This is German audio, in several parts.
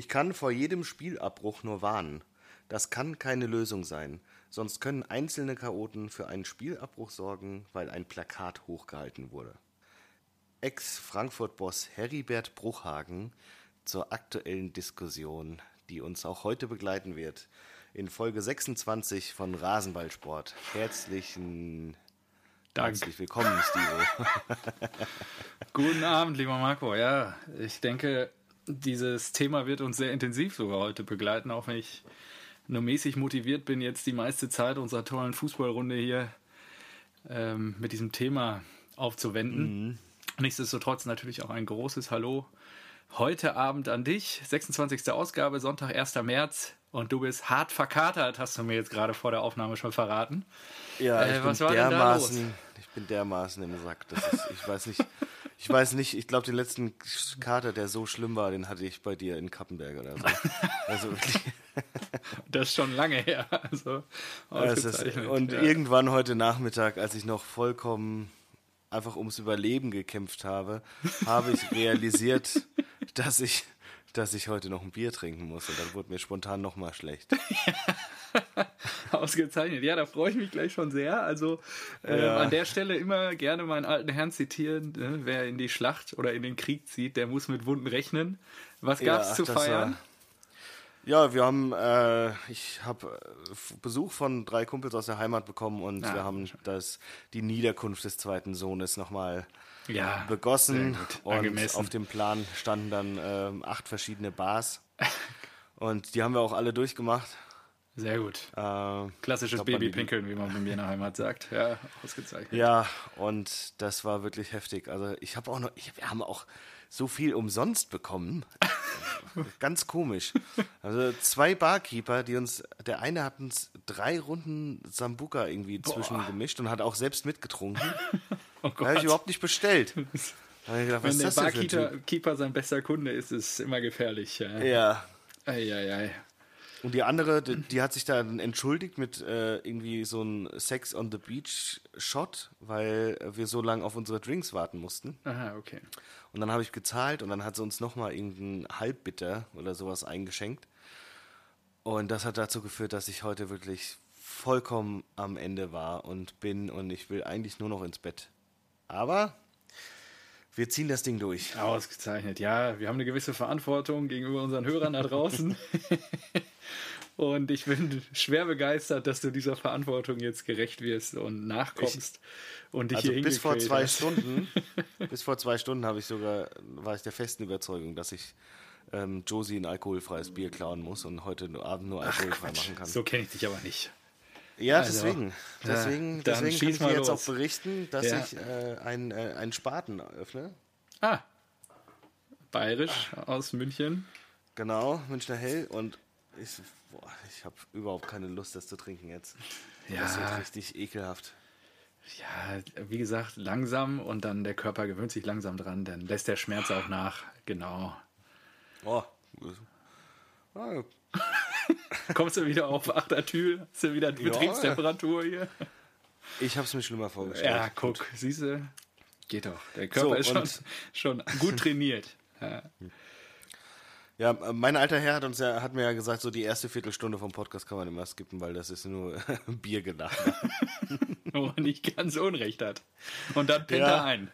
Ich kann vor jedem Spielabbruch nur warnen. Das kann keine Lösung sein. Sonst können einzelne Chaoten für einen Spielabbruch sorgen, weil ein Plakat hochgehalten wurde. Ex-Frankfurt-Boss Heribert Bruchhagen zur aktuellen Diskussion, die uns auch heute begleiten wird. In Folge 26 von Rasenballsport. Herzlichen Dank. Herzlich willkommen, Stivo. Guten Abend, lieber Marco. Ja, ich denke, dieses Thema wird uns sehr intensiv sogar heute begleiten, auch wenn ich nur mäßig motiviert bin, jetzt die meiste Zeit unserer tollen Fußballrunde hier ähm, mit diesem Thema aufzuwenden. Mhm. Nichtsdestotrotz natürlich auch ein großes Hallo heute Abend an dich. 26. Ausgabe, Sonntag, 1. März. Und du bist hart verkatert, hast du mir jetzt gerade vor der Aufnahme schon verraten. Ja, ich, äh, bin, dermaßen, ich bin dermaßen im Sack. Ist, ich weiß nicht, ich weiß nicht, ich glaube, den letzten Kater, der so schlimm war, den hatte ich bei dir in Kappenberg oder so. Also wirklich. Das ist schon lange her. Also, ist, und ja. irgendwann heute Nachmittag, als ich noch vollkommen einfach ums Überleben gekämpft habe, habe ich realisiert, dass ich dass ich heute noch ein Bier trinken muss und dann wurde mir spontan nochmal schlecht. Ausgezeichnet. Ja, da freue ich mich gleich schon sehr. Also äh, ja. an der Stelle immer gerne meinen alten Herrn zitieren. Ne? Wer in die Schlacht oder in den Krieg zieht, der muss mit Wunden rechnen. Was gab es ja, zu feiern? War, ja, wir haben, äh, ich habe äh, Besuch von drei Kumpels aus der Heimat bekommen und ja, wir haben das, die Niederkunft des zweiten Sohnes nochmal ja, begossen. Und Angemessen. auf dem Plan standen dann äh, acht verschiedene Bars. und die haben wir auch alle durchgemacht. Sehr gut. Äh, Klassisches Babypinkeln, wie man bei mir in der Heimat sagt. Ja, ausgezeichnet. Ja, und das war wirklich heftig. Also ich habe auch noch, ich, wir haben auch so viel umsonst bekommen. Ganz komisch. Also zwei Barkeeper, die uns, der eine hat uns drei Runden Sambuka irgendwie Boah. zwischen gemischt und hat auch selbst mitgetrunken. oh habe ich überhaupt nicht bestellt. Gedacht, Wenn der Barkeeper sein bester Kunde ist, ist es immer gefährlich. Ja. ja. Ei, ei, ei. Und die andere, die, die, hat sich dann entschuldigt mit äh, irgendwie so einem Sex on the Beach Shot, weil wir so lange auf unsere Drinks warten mussten. Aha, okay. Und dann habe ich gezahlt und dann hat sie uns nochmal irgendeinen Halbbitter oder sowas eingeschenkt. Und das hat dazu geführt, dass ich heute wirklich vollkommen am Ende war und bin und ich will eigentlich nur noch ins Bett. Aber wir ziehen das Ding durch. Ausgezeichnet, ja. Wir haben eine gewisse Verantwortung gegenüber unseren Hörern da draußen. und ich bin schwer begeistert, dass du dieser Verantwortung jetzt gerecht wirst und nachkommst ich, und dich also hier bis vor zwei hast. Stunden, bis vor zwei Stunden habe ich sogar war ich der festen Überzeugung, dass ich ähm, Josie ein alkoholfreies Bier klauen muss und heute Abend nur alkoholfrei Ach, machen kann. So kenne ich dich aber nicht. Ja, also, deswegen. Deswegen, da, deswegen kann ich dir jetzt los. auch berichten, dass ja. ich äh, einen, äh, einen Spaten öffne. Ah. Bayerisch aus München. Genau, Münchner Hell. Und ich, ich habe überhaupt keine Lust, das zu trinken jetzt. Ja. Das wird richtig ekelhaft. Ja, wie gesagt, langsam und dann der Körper gewöhnt sich langsam dran, dann lässt der Schmerz auch nach. Genau. Oh. Ah, Kommst du wieder auf Achtertür? Hast du wieder Betriebstemperatur hier? Ich habe es mir schlimmer vorgestellt. Ja, guck, siehst du, geht doch. Der Körper so, ist schon, schon gut trainiert. Ja. Ja, mein alter Herr hat uns ja, hat mir ja gesagt, so die erste Viertelstunde vom Podcast kann man immer skippen, weil das ist nur Bier gedacht. Wo er nicht ganz Unrecht hat. Und dann pennt ja. er ein.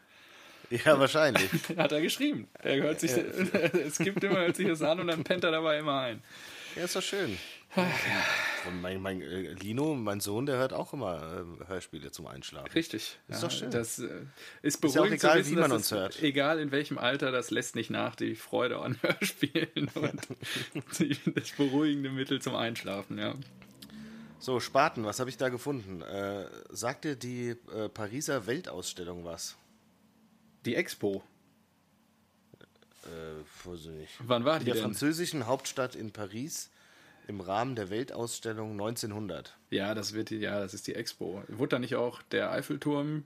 Ja, wahrscheinlich. hat er geschrieben. Er hört sich, ja. es gibt immer, hört sich das an und dann pennt er dabei immer ein. Ja, ist doch schön. Und mein, mein äh, Lino, mein Sohn, der hört auch immer äh, Hörspiele zum Einschlafen. Richtig. Ist ja, doch schön. Das äh, ist beruhigend ist ja egal, wissen, wie man uns hört. Egal in welchem Alter, das lässt nicht nach, die Freude an Hörspielen und das beruhigende Mittel zum Einschlafen, ja. So, Spaten, was habe ich da gefunden? Äh, sagt dir die äh, Pariser Weltausstellung was? Die Expo. Äh, weiß ich nicht. Wann war die In der denn? französischen Hauptstadt in Paris im Rahmen der Weltausstellung 1900. Ja, das wird die, ja, das ist die Expo. Wurde da nicht auch der Eiffelturm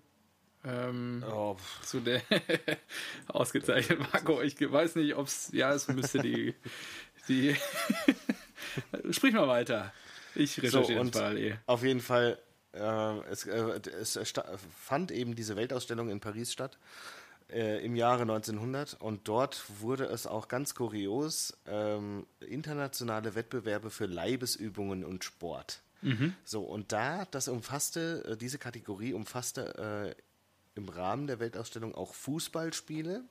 ähm, oh. zu der ausgezeichnet? Marco, ich weiß nicht, ob es, ja, es müsste die, die sprich mal weiter. Ich recherchiere so, parallel. Auf jeden Fall, äh, es, äh, es fand eben diese Weltausstellung in Paris statt äh, im Jahre 1900 und dort wurde es auch ganz kurios ähm, internationale Wettbewerbe für Leibesübungen und Sport. So, und da, das umfasste, äh, diese Kategorie umfasste äh, im Rahmen der Weltausstellung auch Fußballspiele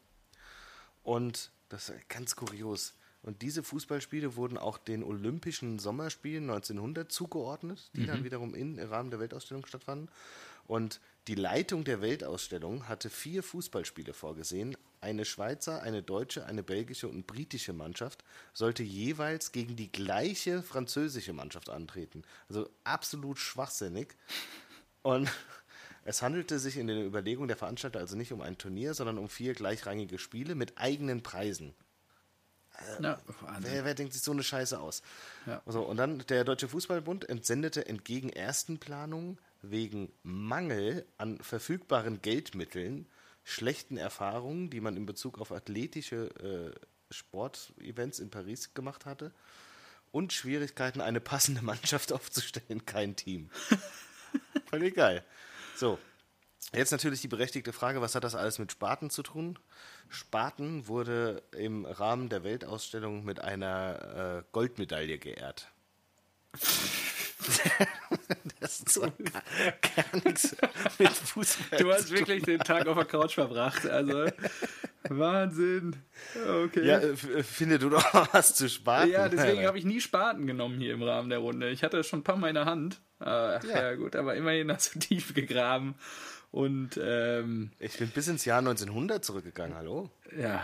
und das ist ganz kurios. Und diese Fußballspiele wurden auch den Olympischen Sommerspielen 1900 zugeordnet, die dann wiederum in, im Rahmen der Weltausstellung stattfanden. Und die Leitung der Weltausstellung hatte vier Fußballspiele vorgesehen. Eine Schweizer, eine deutsche, eine belgische und britische Mannschaft sollte jeweils gegen die gleiche französische Mannschaft antreten. Also absolut schwachsinnig. Und es handelte sich in den Überlegungen der Veranstalter also nicht um ein Turnier, sondern um vier gleichrangige Spiele mit eigenen Preisen. Ja, Wahnsinn. Wer, wer denkt sich so eine Scheiße aus? Ja. So, und dann der Deutsche Fußballbund entsendete entgegen ersten Planungen wegen Mangel an verfügbaren Geldmitteln, schlechten Erfahrungen, die man in Bezug auf athletische äh, Sportevents in Paris gemacht hatte, und Schwierigkeiten, eine passende Mannschaft aufzustellen, kein Team. Völlig geil. So, Jetzt natürlich die berechtigte Frage, was hat das alles mit Spaten zu tun? Spaten wurde im Rahmen der Weltausstellung mit einer äh, Goldmedaille geehrt. das ist so gar, gar nichts mit Fußball. Du hast wirklich den Tag auf der Couch verbracht. Also, Wahnsinn. Okay. Ja, äh, finde du doch was zu Spaten. Ja, deswegen habe ich nie Spaten genommen hier im Rahmen der Runde. Ich hatte es schon ein paar Mal in der Hand. Ach, ja. Ja. gut, aber immerhin hast du tief gegraben. Und ähm, Ich bin bis ins Jahr 1900 zurückgegangen, hallo? ja,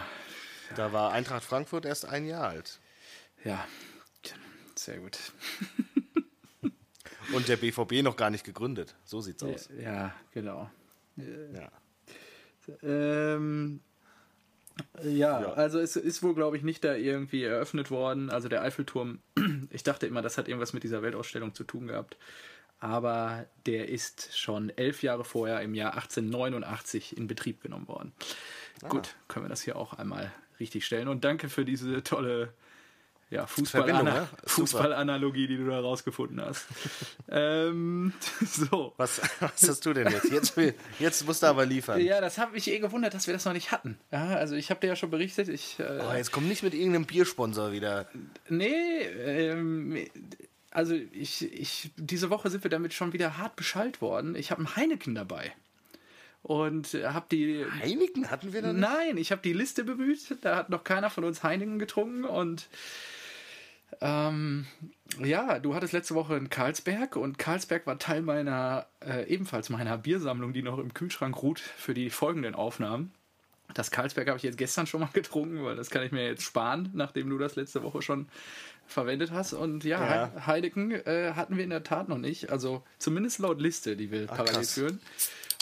Da war Eintracht Frankfurt erst ein Jahr alt. ja, sehr gut. Und der BVB noch gar nicht gegründet. So sieht's aus. Ja, genau. Ja. Ähm, ja, Ja. also es ist wohl, glaube ich, nicht da irgendwie eröffnet worden. Also der Eiffelturm, ich dachte immer, das hat irgendwas mit dieser Weltausstellung zu tun gehabt. Aber der ist schon elf Jahre vorher, im Jahr 1889, in Betrieb genommen worden. Gut, können wir das hier auch einmal richtig stellen. Und danke für diese tolle ja, ne? Fußballanalogie, die du da rausgefunden hast. ähm, so. Was, was hast du denn jetzt? Jetzt, will, jetzt musst du aber liefern. Ja, das habe ich eh gewundert, dass wir das noch nicht hatten. Ja, also ich habe dir ja schon berichtet, ich äh, Oh, jetzt komm nicht mit irgendeinem Biersponsor wieder. nee, ähm, also ich, ich diese Woche sind wir damit schon wieder hart beschallt worden. Ich habe einen Heineken dabei und habe die Heineken hatten wir nicht? Nein, ich habe die Liste bemüht. Da hat noch keiner von uns Heineken getrunken und ähm, ja, du hattest letzte Woche in Karlsberg und Karlsberg war Teil meiner, äh, ebenfalls meiner Biersammlung, die noch im Kühlschrank ruht für die folgenden Aufnahmen. Das Karlsberg habe ich jetzt gestern schon mal getrunken, weil das kann ich mir jetzt sparen, nachdem du das letzte Woche schon verwendet hast. Und ja, Ja. He- Heineken äh, hatten wir in der Tat noch nicht. Also zumindest laut Liste, die wir parallel krass. führen.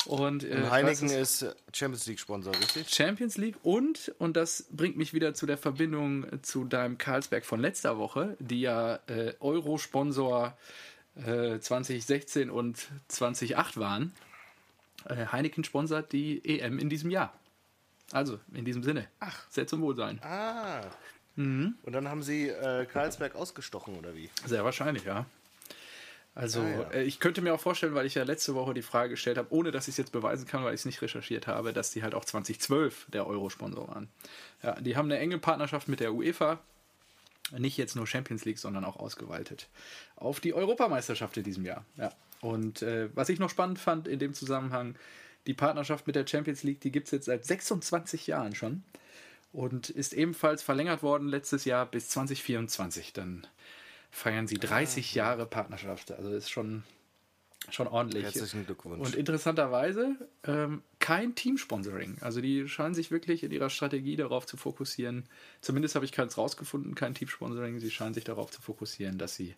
Und, äh, Und Heineken ist Champions League Sponsor, richtig? Champions League und, und das bringt mich wieder zu der Verbindung zu deinem Karlsberg von letzter Woche, die ja äh, Euro-Sponsor äh, 2016 und 2008 waren. Äh, Heineken sponsert die EM in diesem Jahr. Also, in diesem Sinne. Ach. Sehr zum Wohlsein. Ah. Mhm. Und dann haben sie äh, Karlsberg ausgestochen, oder wie? Sehr wahrscheinlich, ja. Also, Ah, ja. äh, ich könnte mir auch vorstellen, weil ich ja letzte Woche die Frage gestellt habe, ohne dass ich es jetzt beweisen kann, weil ich es nicht recherchiert habe, dass die halt auch 2012 der Euro-Sponsor waren. Ja, die haben eine enge Partnerschaft mit der UEFA. Nicht jetzt nur Champions League, sondern auch ausgeweitet auf die Europameisterschaft in diesem Jahr. Ja. Und äh, was ich noch spannend fand in dem Zusammenhang, die Partnerschaft mit der Champions League, die gibt es jetzt seit 26 Jahren schon und ist ebenfalls verlängert worden letztes Jahr bis 2024. Dann feiern sie 30 Jahre Partnerschaft. Also ist schon, schon ordentlich. Herzlichen Glückwunsch. Und interessanterweise ähm, kein Teamsponsoring. Also die scheinen sich wirklich in ihrer Strategie darauf zu fokussieren. Zumindest habe ich keins rausgefunden, kein Teamsponsoring. Sie scheinen sich darauf zu fokussieren, dass sie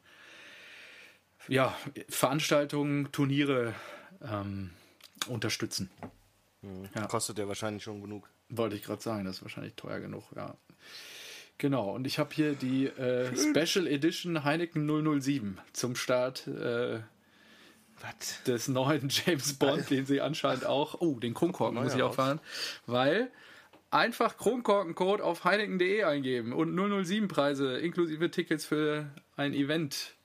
ja, Veranstaltungen, Turniere ähm, unterstützen. Ja. Kostet ja wahrscheinlich schon genug. Wollte ich gerade sagen, das ist wahrscheinlich teuer genug, ja. Genau, und ich habe hier die äh, Special Edition Heineken 007 zum Start äh, des neuen James Bond, den sie anscheinend auch. Oh, den Kronkorken muss ich auch fahren, weil einfach Kronkorkencode auf heineken.de eingeben und 007 Preise inklusive Tickets für ein Event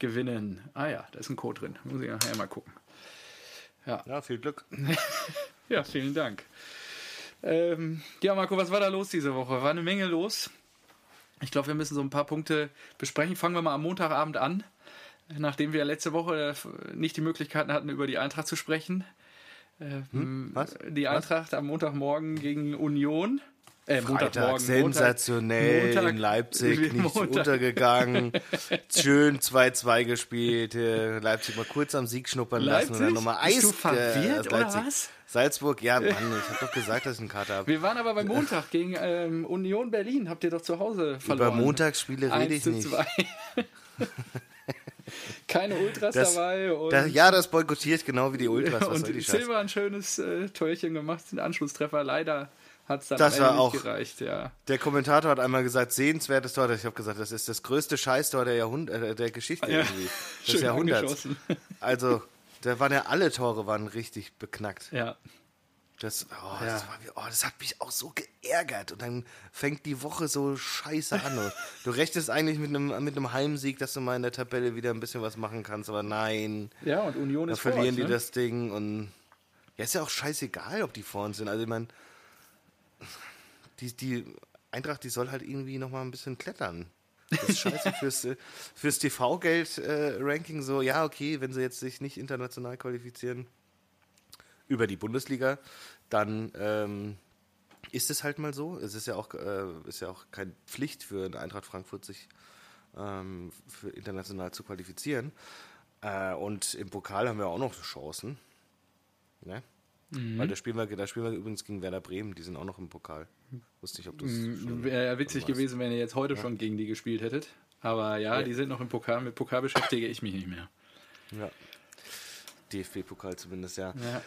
gewinnen. Ah ja, da ist ein Code drin. Muss ich nachher mal gucken. Ja, viel Glück. Ja, vielen Dank. Ähm, ja, Marco, was war da los diese Woche? War eine Menge los. Ich glaube, wir müssen so ein paar Punkte besprechen. Fangen wir mal am Montagabend an, nachdem wir letzte Woche nicht die Möglichkeiten hatten, über die Eintracht zu sprechen. Hm? Was? Die Eintracht Was? am Montagmorgen gegen Union. Äh, Freitag, sensationell Montag, in Leipzig, nicht untergegangen. Schön 2-2 gespielt. Leipzig mal kurz am Sieg schnuppern Leipzig? lassen und dann nochmal Eis. Bist du verwirrt, äh, oder was? Salzburg, ja, Mann, ich habe doch gesagt, dass ich eine Karte habe. Wir waren aber beim Montag gegen ähm, Union Berlin. Habt ihr doch zu Hause verloren. Über Montagsspiele rede ich nicht. Keine Ultras das, dabei. Das, ja, das boykottiert genau wie die Ultras. und Silber ein schönes äh, Torchen gemacht, den Anschlusstreffer. Leider hat es dann das war auch, gereicht, ja. Der Kommentator hat einmal gesagt, sehenswertes Tor. Ich habe gesagt, das ist das größte Scheißtor der, Jahrhund äh, der Geschichte ja, irgendwie. Des Jahrhunderts. Also, da waren ja alle Tore waren richtig beknackt. Ja. Das, oh, ja. das, war, oh, das, hat mich auch so geärgert. Und dann fängt die Woche so scheiße an. du rechnest eigentlich mit einem, mit einem Heimsieg, dass du mal in der Tabelle wieder ein bisschen was machen kannst, aber nein. Ja, und Union ist verlieren vor die ne? das Ding und ja, ist ja auch scheißegal, ob die vor uns sind. Also ich meine, die, die Eintracht, die soll halt irgendwie nochmal ein bisschen klettern. Das ist scheiße fürs, fürs TV-Geld-Ranking so, ja, okay, wenn sie jetzt sich nicht international qualifizieren über die Bundesliga, dann ähm, ist es halt mal so. Es ist ja auch, äh, ist ja auch keine Pflicht für eine Eintracht Frankfurt, sich ähm, für international zu qualifizieren. Äh, und im Pokal haben wir auch noch Chancen. Ne? Mhm. Weil da spielen, wir, da spielen wir übrigens gegen Werder Bremen, die sind auch noch im Pokal. Wusste ich, ob das. Mhm. Wäre ja witzig gewesen, wenn ihr jetzt heute ja. schon gegen die gespielt hättet. Aber ja, ja, die sind noch im Pokal. Mit Pokal beschäftige ich mich nicht mehr. Ja. DFB-Pokal zumindest, ja. ja.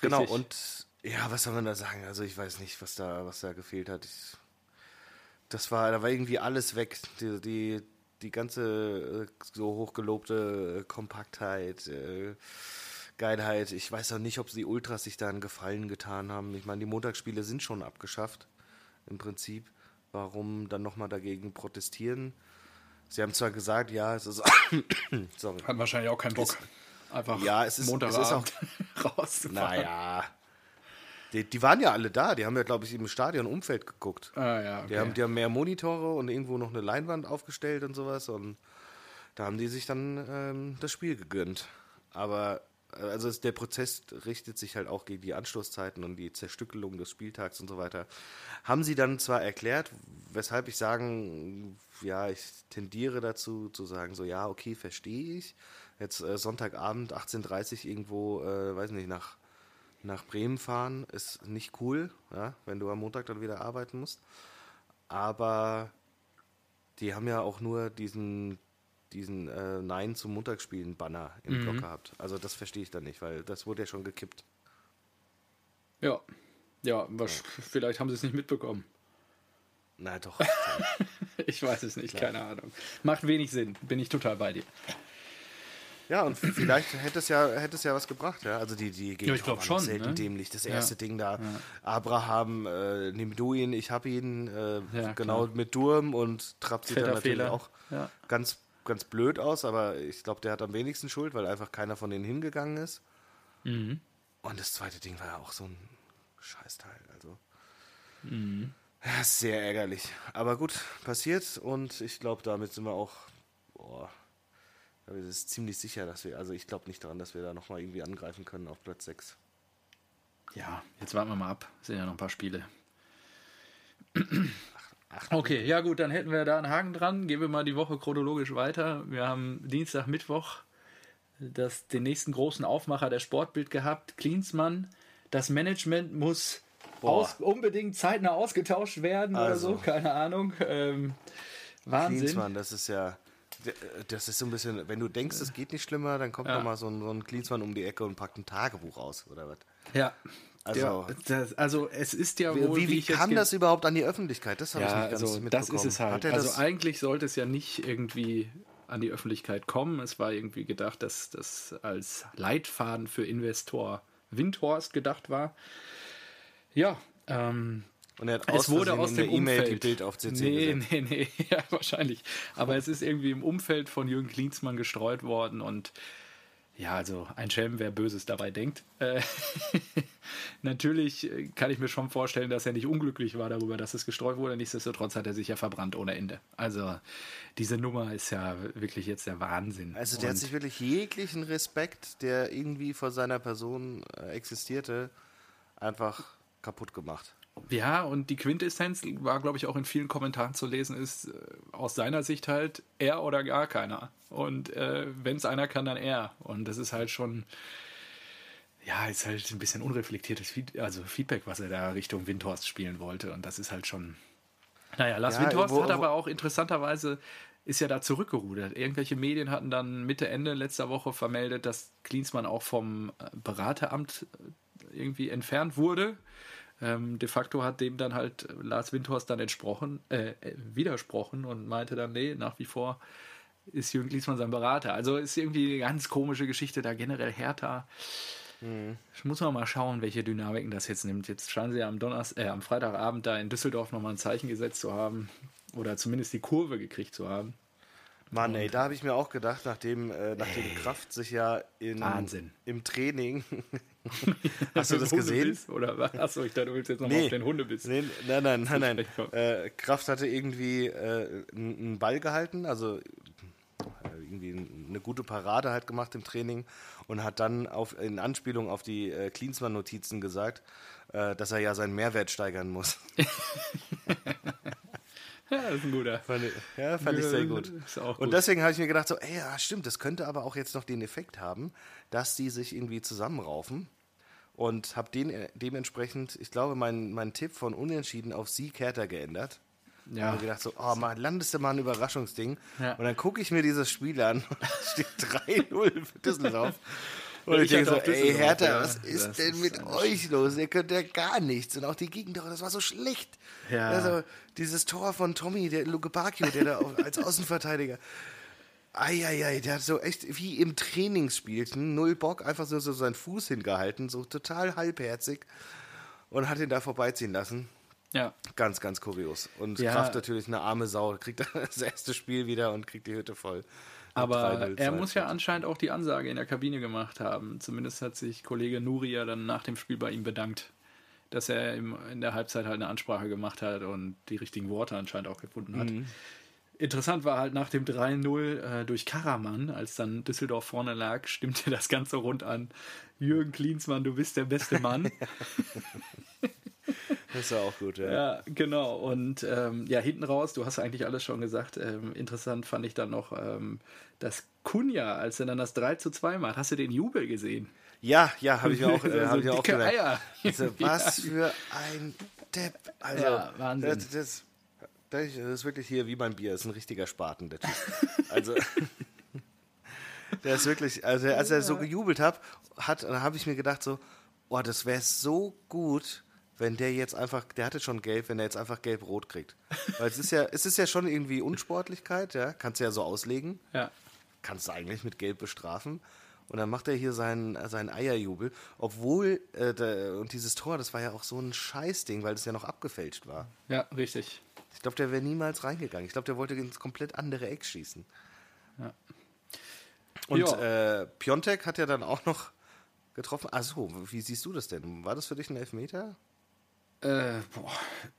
Genau, und ja, was soll man da sagen? Also ich weiß nicht, was da, was da gefehlt hat. Ich, das war, da war irgendwie alles weg. Die, die, die ganze äh, so hochgelobte äh, Kompaktheit, äh, Geilheit. Ich weiß auch nicht, ob die Ultras sich da einen Gefallen getan haben. Ich meine, die Montagsspiele sind schon abgeschafft, im Prinzip. Warum dann nochmal dagegen protestieren? Sie haben zwar gesagt, ja, es ist. sorry. Hat wahrscheinlich auch keinen Bock. Es, Einfach ja, es ist, Montagabend es ist auch, rauszufahren. Naja. Die, die, waren ja alle da. Die haben ja, glaube ich, im Stadionumfeld geguckt. Ah, ja, okay. die, haben, die haben mehr Monitore und irgendwo noch eine Leinwand aufgestellt und sowas. Und da haben die sich dann ähm, das Spiel gegönnt. Aber also der Prozess richtet sich halt auch gegen die Anstoßzeiten und die Zerstückelung des Spieltags und so weiter. Haben sie dann zwar erklärt, weshalb ich sagen, ja, ich tendiere dazu zu sagen, so ja, okay, verstehe ich jetzt äh, Sonntagabend 18.30 Uhr irgendwo, äh, weiß nicht, nach, nach Bremen fahren, ist nicht cool, ja, wenn du am Montag dann wieder arbeiten musst. Aber die haben ja auch nur diesen, diesen äh, Nein zum Montagsspielen-Banner im mhm. Blog gehabt. Also das verstehe ich dann nicht, weil das wurde ja schon gekippt. Ja. Ja, was, ja. vielleicht haben sie es nicht mitbekommen. Na doch. ich weiß es nicht, Klar. keine Ahnung. Macht wenig Sinn, bin ich total bei dir. Ja, und vielleicht hätte es ja, hätte es ja was gebracht, ja. Also die, die Gegner ja, ich glaube schon. Selten ne? dämlich. Das erste ja. Ding da. Ja. Abraham, äh, nimm du ihn, ich hab ihn, äh, genau klar. mit Durm und Trapp sieht dann natürlich Fehler. auch ganz, ganz blöd aus, aber ich glaube, der hat am wenigsten Schuld, weil einfach keiner von denen hingegangen ist. Mhm. Und das zweite Ding war ja auch so ein Scheißteil. Also. Mhm. Ja, sehr ärgerlich. Aber gut, passiert und ich glaube, damit sind wir auch. Boah, aber es ist ziemlich sicher, dass wir, also ich glaube nicht daran, dass wir da nochmal irgendwie angreifen können auf Platz 6. Ja, jetzt warten wir mal ab. Es sind ja noch ein paar Spiele. Okay, ja gut, dann hätten wir da einen Haken dran. Gehen wir mal die Woche chronologisch weiter. Wir haben Dienstag, Mittwoch das, den nächsten großen Aufmacher der Sportbild gehabt. Klinsmann. Das Management muss aus, unbedingt zeitnah ausgetauscht werden also. oder so, keine Ahnung. Ähm, Wahnsinn. Klinsmann, das ist ja das ist so ein bisschen, wenn du denkst, es geht nicht schlimmer, dann kommt ja. nochmal so ein, so ein Klinsmann um die Ecke und packt ein Tagebuch aus, oder was? Ja. Also, ja, das, also es ist ja wohl. Wie, wie, wie kam das überhaupt an die Öffentlichkeit? Das habe ja, ich nicht ganz also, mitbekommen. Das ist es halt. Also eigentlich sollte es ja nicht irgendwie an die Öffentlichkeit kommen. Es war irgendwie gedacht, dass das als Leitfaden für Investor Windhorst gedacht war. Ja, ähm, und er hat es wurde aus dem E-Mail die Bild auf CC Nee, gesetzt. nee, nee, ja, wahrscheinlich. Aber es ist irgendwie im Umfeld von Jürgen Klinsmann gestreut worden und Ja, also ein Schelm, wer Böses dabei denkt. Äh, natürlich kann ich mir schon vorstellen, dass er nicht unglücklich war darüber, dass es gestreut wurde. Nichtsdestotrotz hat er sich ja verbrannt ohne Ende. Also diese Nummer ist ja wirklich jetzt der Wahnsinn. Also der Und hat sich wirklich jeglichen Respekt, der irgendwie vor seiner Person äh, existierte, einfach kaputt gemacht. Ja, und die Quintessenz war, glaube ich, auch in vielen Kommentaren zu lesen, ist äh, aus seiner Sicht halt er oder gar keiner. Und äh, wenn es einer kann, dann er. Und das ist halt schon, ja, ist halt ein bisschen unreflektiertes Feed also Feedback, was er da Richtung Windhorst spielen wollte. Und das ist halt schon. Naja, Lars Ja, Windhorst wo- hat aber auch interessanterweise ist ja da zurückgerudert. Irgendwelche Medien hatten dann Mitte, Ende letzter Woche vermeldet, dass Klinsmann auch vom äh, Berateramt äh, irgendwie entfernt wurde. Ähm, de facto hat dem dann halt Lars Windhorst dann entsprochen, äh, äh, widersprochen und meinte dann, nee, nach wie vor ist Jürgen Klinsmann sein Berater. Also ist irgendwie eine ganz komische Geschichte da generell Hertha. Ich muss mal schauen, welche Dynamiken das jetzt nimmt. Jetzt scheinen sie ja am, Donnerstag, äh, am Freitagabend da in Düsseldorf nochmal ein Zeichen gesetzt zu haben oder zumindest die Kurve gekriegt zu haben. Mann, ey, da habe ich mir auch gedacht, nachdem, äh, nachdem Kraft sich ja in, Wahnsinn. im Training. Hast du das gesehen? Hundebiss? Oder was? Achso, ich dachte, du willst jetzt nochmal Nee. auf den Hundebiss. Nee, nein, nein, nein, nein. Äh, Kraft hatte irgendwie äh, einen einen Ball gehalten, also äh, irgendwie eine gute Parade halt gemacht im Training und hat dann auf, in Anspielung auf die äh, Klinsmann-Notizen gesagt, äh, dass er ja seinen Mehrwert steigern muss. Ja, das ist ein guter. Fand ich, ja, fand ich sehr gut. Auch Und gut. deswegen habe ich mir gedacht, so, ey, ja, stimmt, das könnte aber auch jetzt noch den Effekt haben, dass die sich irgendwie zusammenraufen. Und habe den äh, dementsprechend, ich glaube, meinen mein Tipp von Unentschieden auf Sieg härter geändert. Ja. Und gedacht so, oh Mann, landest du mal ein Überraschungsding. Ja. Und dann gucke ich mir dieses Spiel an und steht 3-0 für Düsseldorf. Und ich, denke so, ey Hertha, ja. was ist Das denn ist mit eine euch los? Ihr könnt ja gar nichts. Und auch die Gegentore, das war so schlecht. Ja. Also dieses Tor von Tommy, der Luke Bacchio, der da als Außenverteidiger. Eieiei, der hat so echt wie im Trainingsspielchen, null Bock, einfach so, so seinen Fuß hingehalten, so total halbherzig und hat ihn da vorbeiziehen lassen. Ja. Ganz, ganz kurios. Und Ja. Kraft natürlich eine arme Sau, kriegt das erste Spiel wieder und kriegt die Hütte voll. Mit 3-0 Aber er muss ja anscheinend auch die Ansage in der Kabine gemacht haben. Zumindest hat sich Kollege Nuri ja dann nach dem Spiel bei ihm bedankt, dass er in der Halbzeit halt eine Ansprache gemacht hat und die richtigen Worte anscheinend auch gefunden hat. Interessant war halt nach dem 3-0 äh, durch Karaman, als dann Düsseldorf vorne lag, stimmte das Ganze rund an. Jürgen Klinsmann, du bist der beste Mann. Das ist ja auch gut, ja. Ja, genau. Und ähm, ja, hinten raus, du hast eigentlich alles schon gesagt. Ähm, interessant fand ich dann noch, ähm, dass Kunja, als er dann das 3 zu 2 macht, hast du den Jubel gesehen? Ja, ja, habe ich mir auch, äh, So hab ich auch dicke gemerkt. Eier. Also, was für ein Depp. Also, Ja, Wahnsinn. Das, das, das ist wirklich hier wie beim Bier, das ist ein richtiger Spaten, der Typ. Also, der ist wirklich, also als er so gejubelt hat, hat dann habe ich mir gedacht so, oh, das wäre so gut, wenn der jetzt einfach, der hatte schon gelb, wenn der jetzt einfach gelb-rot kriegt. Weil es ist ja, es ist ja schon irgendwie Unsportlichkeit, ja, kannst du ja so auslegen Ja. kannst du eigentlich mit Gelb bestrafen. Und dann macht er hier seinen, seinen Eierjubel. Obwohl, äh, der, und dieses Tor, das war ja auch so ein Scheißding, weil es ja noch abgefälscht war. Ja, richtig. Ich glaube, der wäre niemals reingegangen. Ich glaube, der wollte ins komplett andere Eck schießen. Ja. Und äh, Piontek hat ja dann auch noch getroffen. Achso, wie siehst du das denn? War das für dich ein Elfmeter? Äh, boah,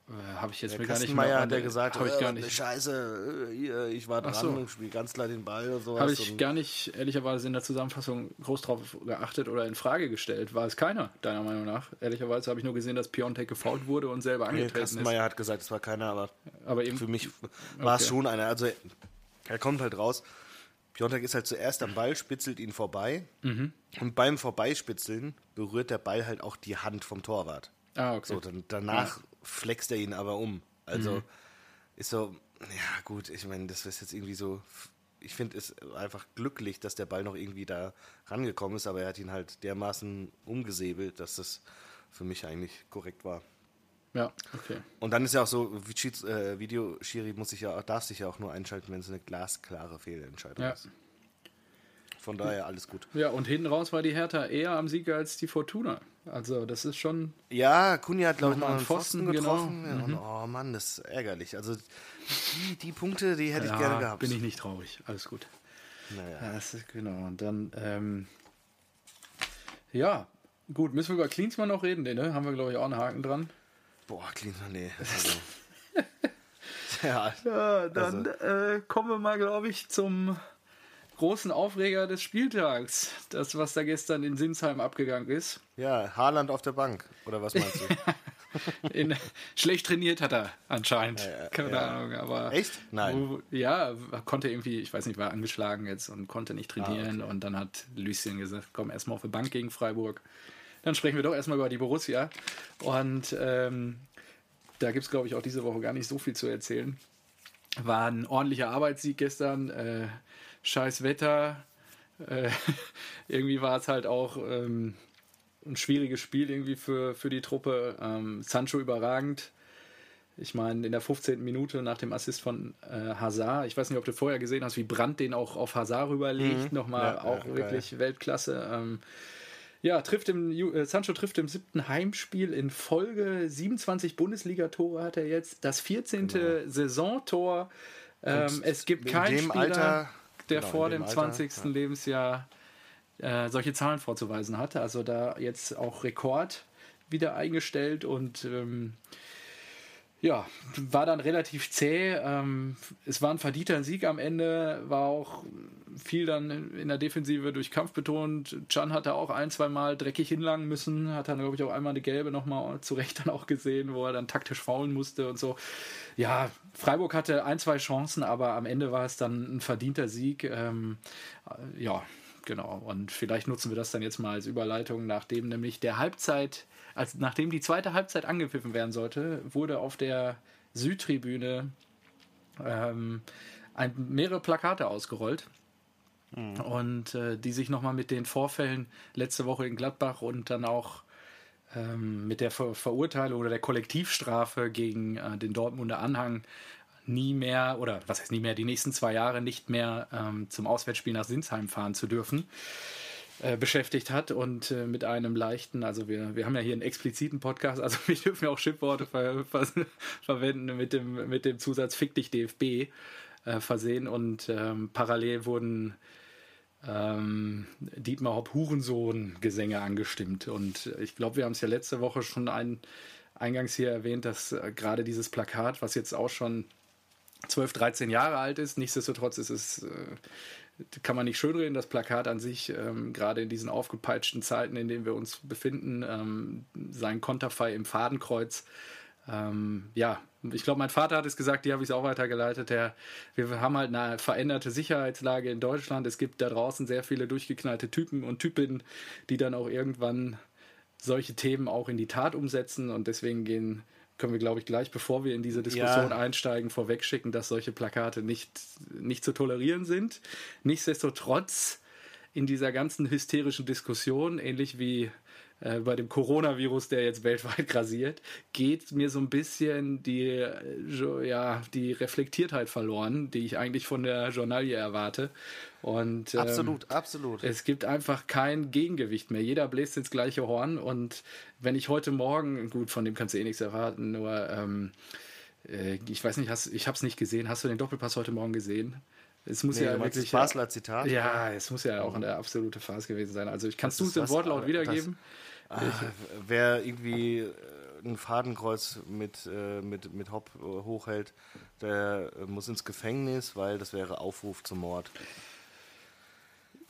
äh, habe ich jetzt Der mir gar nicht mehr hat ja gesagt, habe ich gar nicht, Scheiße, äh, ich war dran so. und spiele ganz klar den Ball und sowas. habe ich gar nicht ehrlicherweise in der Zusammenfassung groß drauf geachtet oder in Frage gestellt. War es keiner, deiner Meinung nach? Ehrlicherweise habe ich nur gesehen, dass Piontek gefault wurde und selber Nee, angetreten ist. Kastenmeier hat gesagt, es war keiner, aber Aber eben, Für mich war es Okay. schon einer. Also er kommt halt raus. Piontek ist halt zuerst am Ball, spitzelt ihn vorbei. Mhm. Und beim Vorbeispitzeln berührt der Ball halt auch die Hand vom Torwart. Ah, okay. So, dann, danach flext er ihn aber um. Also Mhm. ist so, ja gut, ich meine, das ist jetzt irgendwie so. Ich finde es einfach glücklich, dass der Ball noch irgendwie da rangekommen ist, aber er hat ihn halt dermaßen umgesäbelt, dass das für mich eigentlich korrekt war. Ja, okay. Und dann ist ja auch so, äh, Videoschiri muss sich ja, darf sich ja auch nur einschalten, wenn es eine glasklare Fehlentscheidung Ja. ist. Von daher alles gut. Ja, und hinten raus war die Hertha eher am Sieg als die Fortuna. Also, das ist schon. Ja, Kunja hat, glaube ich, noch einen Pfosten, Pfosten, getroffen. genau. Ja, und, oh Mann, das ist ärgerlich. Also die, die Punkte, die hätte ich ja, gerne gehabt. bin ich nicht traurig. Alles gut. Naja. Ja, das ist genau. Und dann, ähm, Ja, gut, müssen wir über Klinsmann noch reden? Den, ne? Haben wir, glaube ich, auch einen Haken dran. Boah, Klinsmann, nee. Also, ja, ja, dann also. äh, kommen wir mal, glaube ich, zum großen Aufreger des Spieltags. Das, was da gestern in Sinsheim abgegangen ist. Ja, Haaland auf der Bank, oder was meinst du? in, schlecht trainiert hat er anscheinend. Ja, Keine ja. Ahnung, aber. Echt? Nein. Wo, ja, konnte irgendwie, ich weiß nicht, war angeschlagen jetzt und konnte nicht trainieren. Ah, okay. Und dann hat Lucien gesagt: komm, erstmal auf die Bank gegen Freiburg. Dann sprechen wir doch erstmal über die Borussia. Und ähm, da gibt es, glaube ich, auch diese Woche gar nicht so viel zu erzählen. War ein ordentlicher Arbeitssieg gestern. Äh, scheiß Wetter. Äh, irgendwie war es halt auch. Ähm, ein schwieriges Spiel irgendwie für, für die Truppe. Ähm, Sancho überragend. Ich meine, in der 15. Minute nach dem Assist von äh, Hazard, ich weiß nicht, ob du vorher gesehen hast, wie Brandt den auch auf Hazard rüberlegt, mhm. nochmal ja, auch ja, wirklich geil. Weltklasse. Ähm, ja, trifft im, äh, Sancho trifft im siebten Heimspiel in Folge 27 Bundesliga-Tore hat er jetzt, das 14. Genau. Saisontor. Ähm, es gibt keinen Spieler, Alter, der genau, vor dem Alter, 20. Ja. Lebensjahr äh, solche Zahlen vorzuweisen hatte. Also da jetzt auch Rekord wieder eingestellt und ähm, ja, war dann relativ zäh. Ähm, es war ein verdienter Sieg am Ende, war auch viel dann in der Defensive durch Kampf betont. Chan hatte auch ein, zwei Mal dreckig hinlangen müssen, hat dann, glaube ich, auch einmal eine gelbe nochmal zurecht dann auch gesehen, wo er dann taktisch faulen musste und so. Ja, Freiburg hatte ein, zwei Chancen, aber am Ende war es dann ein verdienter Sieg. Ähm, ja, Genau, und vielleicht nutzen wir das dann jetzt mal als Überleitung, nachdem nämlich der Halbzeit, als nachdem die zweite Halbzeit angepfiffen werden sollte, wurde auf der Südtribüne ähm, ein, mehrere Plakate ausgerollt. Mhm. Und äh, die sich nochmal mit den Vorfällen letzte Woche in Gladbach und dann auch ähm, mit der Ver Verurteilung oder der Kollektivstrafe gegen äh, den Dortmunder Anhang nie mehr, oder was heißt nie mehr, die nächsten zwei Jahre nicht mehr ähm, zum Auswärtsspiel nach Sinsheim fahren zu dürfen, äh, beschäftigt hat und äh, mit einem leichten, also wir, wir haben ja hier einen expliziten Podcast, also wir dürfen ja auch Schimpfworte ver, ver, verwenden mit dem, mit dem Zusatz Fick dich DFB äh, versehen und ähm, parallel wurden ähm, Dietmar Hopp Hurensohn-Gesänge angestimmt. Und ich glaube, wir haben es ja letzte Woche schon ein, eingangs hier erwähnt, dass äh, gerade dieses Plakat, was jetzt auch schon 12, 13 Jahre alt ist. Nichtsdestotrotz ist es, äh, kann man nicht schönreden, das Plakat an sich, ähm, gerade in diesen aufgepeitschten Zeiten, in denen wir uns befinden, ähm, sein Konterfei im Fadenkreuz. Ähm, ja, ich glaube, mein Vater hat es gesagt, die habe ich es auch weitergeleitet. Der, wir haben halt eine veränderte Sicherheitslage in Deutschland. Es gibt da draußen sehr viele durchgeknallte Typen und Typinnen, die dann auch irgendwann solche Themen auch in die Tat umsetzen und deswegen gehen können wir, glaube ich, gleich, bevor wir in diese Diskussion ja. einsteigen, vorwegschicken, dass solche Plakate nicht, nicht zu tolerieren sind. Nichtsdestotrotz in dieser ganzen hysterischen Diskussion, ähnlich wie äh, bei dem Coronavirus, der jetzt weltweit grasiert, geht mir so ein bisschen die, äh, ja, die Reflektiertheit verloren, die ich eigentlich von der Journalie erwarte. Und, ähm, absolut, absolut. Es gibt einfach kein Gegengewicht mehr. Jeder bläst ins gleiche Horn. Und wenn ich heute Morgen, gut, von dem kannst du eh nichts erwarten, nur ähm, äh, ich weiß nicht, hast, ich habe es nicht gesehen. Hast du den Doppelpass heute Morgen gesehen? Es muss nee, ja wirklich. Das Basler Zitat. Ja, es muss ja auch eine absolute Phase gewesen sein. Also, ich kannst du es im Wortlaut wiedergeben? Das, ah, wer irgendwie äh, ein Fadenkreuz mit, äh, mit, mit Hopp hochhält, der muss ins Gefängnis, weil das wäre Aufruf zum Mord.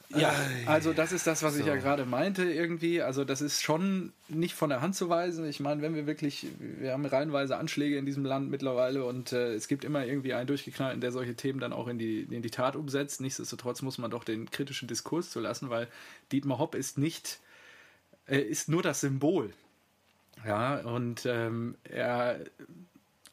Ja, also das ist das, was so. ich ja gerade meinte irgendwie. Also das ist schon nicht von der Hand zu weisen. Ich meine, wenn wir wirklich, wir haben reihenweise Anschläge in diesem Land mittlerweile und äh, es gibt immer irgendwie einen durchgeknallten, der solche Themen dann auch in die, in die Tat umsetzt. Nichtsdestotrotz muss man doch den kritischen Diskurs zulassen, weil Dietmar Hopp ist nicht, äh, ist nur das Symbol. Ja, und ähm, er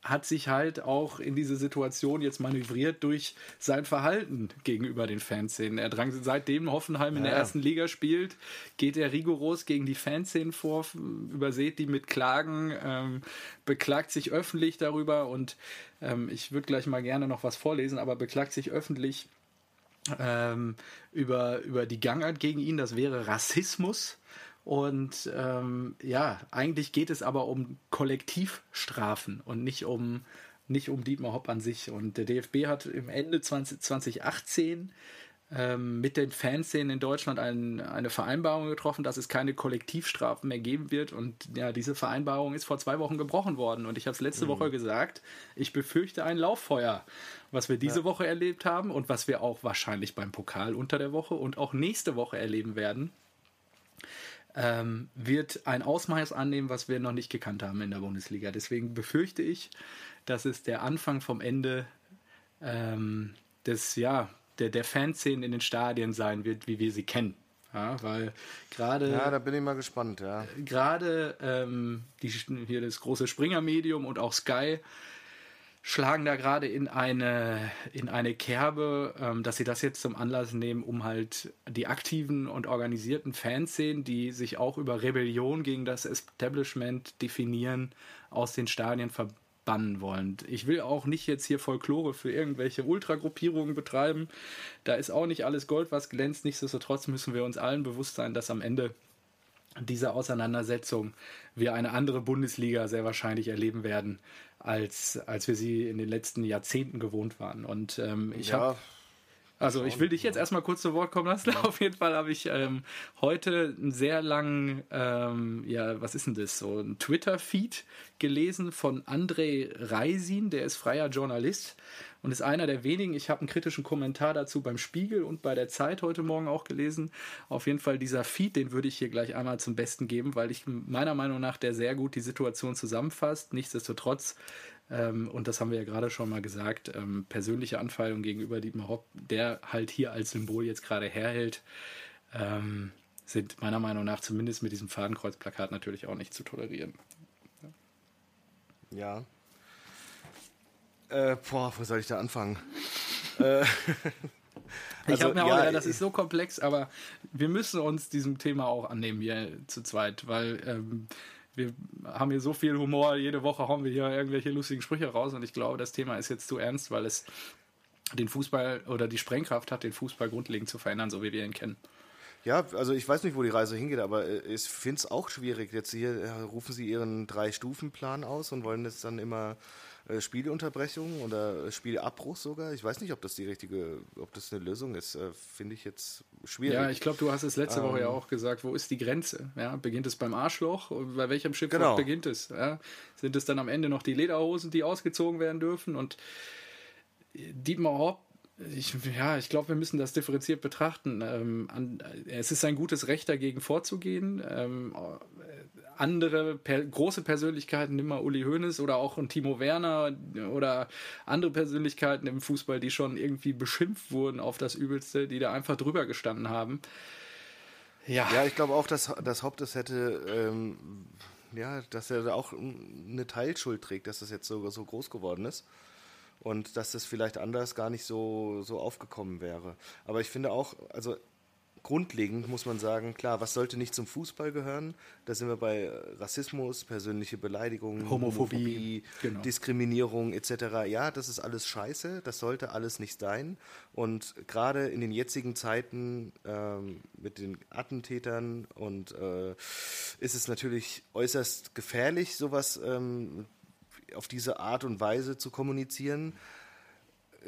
hat sich halt auch in diese Situation jetzt manövriert durch sein Verhalten gegenüber den Fanszenen. Er drang seitdem Hoffenheim in der ersten Liga spielt, geht er rigoros gegen die Fanszenen vor, übersät die mit Klagen, ähm, beklagt sich öffentlich darüber und ähm, ich würde gleich mal gerne noch was vorlesen, aber beklagt sich öffentlich ähm, über, über die Gangart gegen ihn, das wäre Rassismus und ähm, ja, eigentlich geht es aber um Kollektivstrafen und nicht um, nicht um Dietmar Hopp an sich. Und der DFB hat im Ende 20, 2018 ähm, mit den Fanszenen in Deutschland ein, eine Vereinbarung getroffen, dass es keine Kollektivstrafen mehr geben wird. Und ja, diese Vereinbarung ist vor zwei Wochen gebrochen worden. Und ich habe es letzte mhm. Woche gesagt, ich befürchte ein Lauffeuer, was wir diese ja. Woche erlebt haben und was wir auch wahrscheinlich beim Pokal unter der Woche und auch nächste Woche erleben werden. Ähm, wird ein Ausmaß annehmen, was wir noch nicht gekannt haben in der Bundesliga. Deswegen befürchte ich, dass es der Anfang vom Ende ähm, des, ja, der, der Fanszenen in den Stadien sein wird, wie wir sie kennen. Ja, weil gerade. Ja, da bin ich mal gespannt, ja. Gerade ähm, die, hier das große Springer-Medium und auch Sky schlagen da gerade in eine, in eine Kerbe, ähm, dass sie das jetzt zum Anlass nehmen, um halt die aktiven und organisierten Fanszenen, die sich auch über Rebellion gegen das Establishment definieren, aus den Stadien ver bannen wollen. Ich will auch nicht jetzt hier Folklore für irgendwelche Ultragruppierungen betreiben. Da ist auch nicht alles Gold, was glänzt. Nichtsdestotrotz müssen wir uns allen bewusst sein, dass am Ende dieser Auseinandersetzung wir eine andere Bundesliga sehr wahrscheinlich erleben werden, als, als wir sie in den letzten Jahrzehnten gewohnt waren. Und ähm, ich ja. habe also ich will dich jetzt erstmal kurz zu Wort kommen lassen. Auf jeden Fall habe ich ähm, heute einen sehr langen, ähm, ja, was ist denn das, so ein Twitter-Feed gelesen von André Reisin, der ist freier Journalist und ist einer der wenigen. Ich habe einen kritischen Kommentar dazu beim Spiegel und bei der Zeit heute Morgen auch gelesen. Auf jeden Fall dieser Feed, den würde ich hier gleich einmal zum Besten geben, weil ich meiner Meinung nach der sehr gut die Situation zusammenfasst. Nichtsdestotrotz und das haben wir ja gerade schon mal gesagt, ähm, persönliche Anfeindung gegenüber Dietmar Hopp, der halt hier als Symbol jetzt gerade herhält, ähm, sind meiner Meinung nach zumindest mit diesem Fadenkreuzplakat natürlich auch nicht zu tolerieren. Ja. Äh, boah, wo soll ich da anfangen? äh, ich also, habe mir auch, ja, das ist so komplex, aber wir müssen uns diesem Thema auch annehmen hier zu zweit, weil ähm, wir haben hier so viel Humor, jede Woche hauen wir hier irgendwelche lustigen Sprüche raus und ich glaube, das Thema ist jetzt zu ernst, weil es den Fußball oder die Sprengkraft hat, den Fußball grundlegend zu verändern, so wie wir ihn kennen. Ja, also ich weiß nicht, wo die Reise hingeht, aber äh, ich finde es auch schwierig. Jetzt hier äh, rufen sie ihren Drei-Stufen-Plan aus und wollen jetzt dann immer äh, Spielunterbrechung oder Spielabbruch sogar. Ich weiß nicht, ob das die richtige, ob das eine Lösung ist. Äh, Finde ich jetzt schwierig. Ja, ich glaube, du hast es letzte ähm, Woche ja auch gesagt. Wo ist die Grenze? Ja, beginnt es beim Arschloch? Bei welchem Schiff genau. beginnt es? Ja? Sind es dann am Ende noch die Lederhosen, die ausgezogen werden dürfen? Und Dietmar Hopp ich, ja, ich glaube, wir müssen das differenziert betrachten. Ähm, an, es ist ein gutes Recht, dagegen vorzugehen. Ähm, andere per große Persönlichkeiten, nimm mal Uli Hoeneß oder auch ein Timo Werner oder andere Persönlichkeiten im Fußball, die schon irgendwie beschimpft wurden auf das Übelste, die da einfach drüber gestanden haben. Ja, ja ich glaube auch, dass das Haupt es hätte, ähm, ja, dass er da auch eine Teilschuld trägt, dass das jetzt so, so groß geworden ist und dass das vielleicht anders gar nicht so, so aufgekommen wäre. Aber ich finde auch, also grundlegend muss man sagen, klar, was sollte nicht zum Fußball gehören? Da sind wir bei Rassismus, persönliche Beleidigung, Homophobie, Homophobie genau. Diskriminierung etc. Ja, das ist alles scheiße, das sollte alles nicht sein. Und gerade in den jetzigen Zeiten ähm, mit den Attentätern und äh, ist es natürlich äußerst gefährlich, sowas ähm, auf diese Art und Weise zu kommunizieren.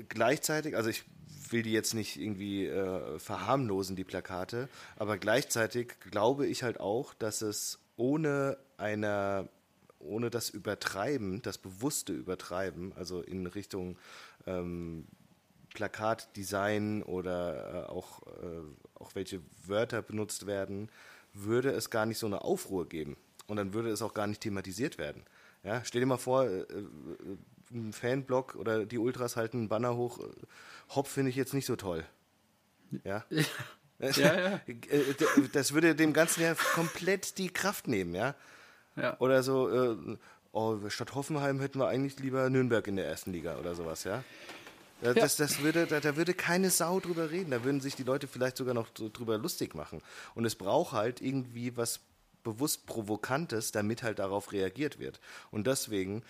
Gleichzeitig, also ich will die jetzt nicht irgendwie äh, verharmlosen, die Plakate, aber gleichzeitig glaube ich halt auch, dass es ohne einer ohne das Übertreiben, das bewusste Übertreiben, also in Richtung ähm, Plakatdesign oder äh, auch, äh, auch welche Wörter benutzt werden, würde es gar nicht so eine Aufruhr geben. Und dann würde es auch gar nicht thematisiert werden. Ja, stell dir mal vor, äh, äh ein Fanblog oder die Ultras halten einen Banner hoch, Hop finde ich jetzt nicht so toll. Ja. ja, ja. Äh, das würde dem Ganzen ja komplett die Kraft nehmen, ja. ja. Oder so, äh, oh, statt Hoffenheim hätten wir eigentlich lieber Nürnberg in der ersten Liga oder sowas, ja. Das, das würde, da, da, würde keine Sau drüber reden. Da würden sich die Leute vielleicht sogar noch drüber lustig machen. Und es braucht halt irgendwie was bewusst Provokantes, damit halt darauf reagiert wird. Und deswegen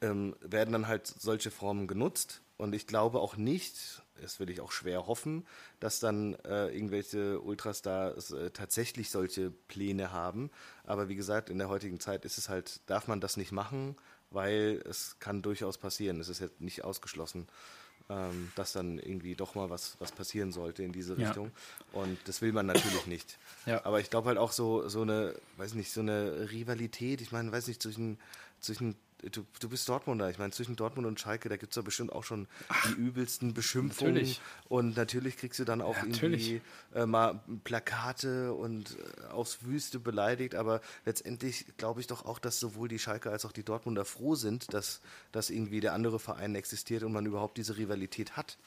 ähm, werden dann halt solche Formen genutzt. Und ich glaube auch nicht, das will ich auch schwer hoffen, dass dann äh, irgendwelche Ultrastars äh, tatsächlich solche Pläne haben. Aber wie gesagt, in der heutigen Zeit ist es halt, darf man das nicht machen, weil es kann durchaus passieren. Es ist jetzt nicht ausgeschlossen. ähm, dass dann irgendwie doch mal was, was passieren sollte in diese Richtung. Ja. Und das will man natürlich nicht. Ja. Aber ich glaube halt auch so, so eine, weiß nicht, so eine Rivalität, ich meine, weiß nicht, zwischen, zwischen du, du bist Dortmunder. Ich meine, zwischen Dortmund und Schalke, da gibt es ja bestimmt auch schon Ach, die übelsten Beschimpfungen. Natürlich. Und natürlich kriegst du dann auch ja, irgendwie äh, mal Plakate und äh, aufs Wüste beleidigt. Aber letztendlich glaube ich doch auch, dass sowohl die Schalke als auch die Dortmunder froh sind, dass, dass irgendwie der andere Verein existiert und man überhaupt diese Rivalität hat.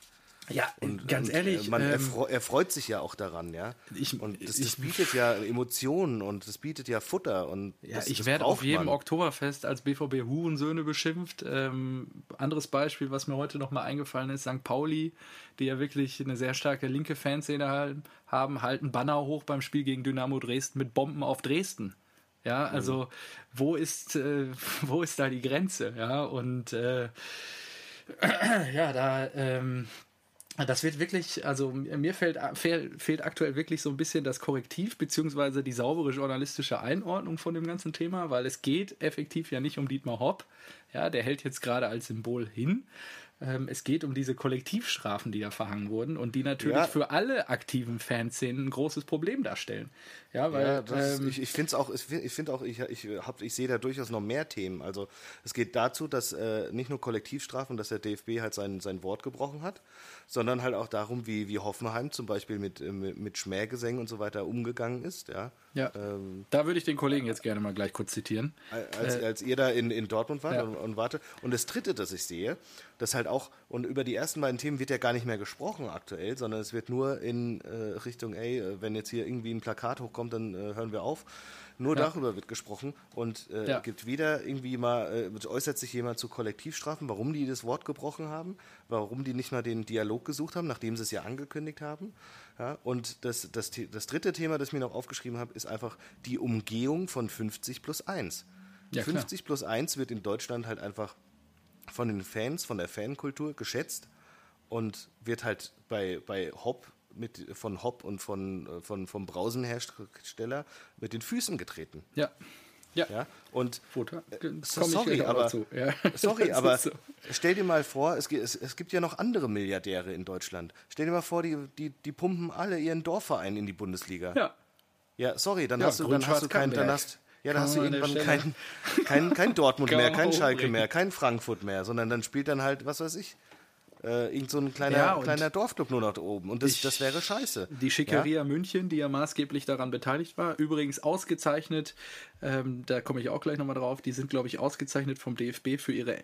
Ja, und, ganz und, ehrlich. Äh, man ähm, erfre erfreut sich ja auch daran, ja. Ich, und das, das bietet ja Emotionen und das bietet ja Futter. Und ja, das, ich werde auf jedem man. Oktoberfest als BVB Hurensöhne beschimpft. Ähm, anderes Beispiel, was mir heute nochmal eingefallen ist, St. Pauli, die ja wirklich eine sehr starke linke Fanszene haben, halten Banner hoch beim Spiel gegen Dynamo Dresden mit Bomben auf Dresden. Ja, also mhm. wo ist, äh, wo ist da die Grenze? Ja, und äh, ja, da ähm, das wird wirklich, also mir fällt, fehlt aktuell wirklich so ein bisschen das Korrektiv beziehungsweise die saubere journalistische Einordnung von dem ganzen Thema, weil es geht effektiv ja nicht um Dietmar Hopp. Ja, der hält jetzt gerade als Symbol hin, ähm, es geht um diese Kollektivstrafen, die da verhangen wurden und die natürlich ja. für alle aktiven Fanszenen ein großes Problem darstellen. Ja, weil ja, das, ähm, ich, ich finde es auch, ich finde auch, ich, ich, hab, ich sehe da durchaus noch mehr Themen. Also es geht dazu, dass äh, nicht nur Kollektivstrafen, dass der DFB halt sein, sein Wort gebrochen hat, sondern halt auch darum, wie, wie Hoffenheim zum Beispiel mit, äh, mit, mit Schmähgesängen und so weiter umgegangen ist. Ja, ja. Ähm, da würde ich den Kollegen jetzt gerne mal gleich kurz zitieren. Als, äh, als ihr da in, in Dortmund wart ja. und, und warte. Und das Dritte, das ich sehe, das halt auch, und über die ersten beiden Themen wird ja gar nicht mehr gesprochen aktuell, sondern es wird nur in äh, Richtung, ey, wenn jetzt hier irgendwie ein Plakat hochkommt, dann äh, hören wir auf. Nur ja. darüber wird gesprochen und äh, ja. gibt wieder irgendwie mal, äh, äußert sich jemand zu Kollektivstrafen, warum die das Wort gebrochen haben, warum die nicht mal den Dialog gesucht haben, nachdem sie es ja angekündigt haben. Ja, und das, das, das dritte Thema, das ich mir noch aufgeschrieben habe, ist einfach die Umgehung von 50 plus 1. Ja, 50 klar. plus 1 wird in Deutschland halt einfach von den Fans, von der Fankultur geschätzt und wird halt bei, bei Hop mit, von Hop und von, äh, von, vom Brausenhersteller mit den Füßen getreten. Ja. Ja. ja. Und Futter. Äh, sorry, aber, ja. sorry, aber so. stell dir mal vor, es, es, es, gibt ja noch andere Milliardäre in Deutschland. Stell dir mal vor, die, die, die pumpen alle ihren Dorfverein in die Bundesliga. Ja. Ja, sorry, dann ja, hast du, dann hast du kein, dann hast, ja, dann hast du irgendwann kein, kein, kein Dortmund mehr, kein Schalke mehr, kein Frankfurt mehr, sondern dann spielt dann halt, was weiß ich, äh, irgend so ein kleiner, ja, kleiner Dorfclub nur noch oben. Und das, ich, das wäre scheiße. Die Schickeria ja? München, die ja maßgeblich daran beteiligt war, übrigens ausgezeichnet, ähm, da komme ich auch gleich nochmal drauf, die sind, glaube ich, ausgezeichnet vom DFB für ihre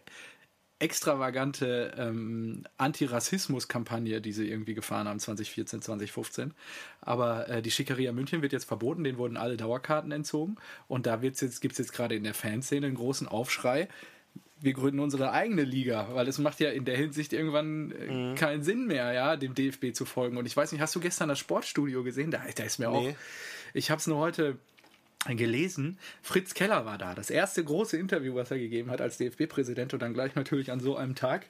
extravagante ähm, Antirassismus-Kampagne, die sie irgendwie gefahren haben 2014, 2015. Aber äh, die Schickeria München wird jetzt verboten, denen wurden alle Dauerkarten entzogen. Und da jetzt, gibt es jetzt gerade in der Fanszene einen großen Aufschrei wir gründen unsere eigene Liga, weil es macht ja in der Hinsicht irgendwann äh, mhm. keinen Sinn mehr, ja, dem DFB zu folgen. Und ich weiß nicht, hast du gestern das Sportstudio gesehen? Da, da ist mir nee. auch. Ich habe es nur heute gelesen. Fritz Keller war da. Das erste große Interview, was er gegeben hat als DFB-Präsident und dann gleich natürlich an so einem Tag.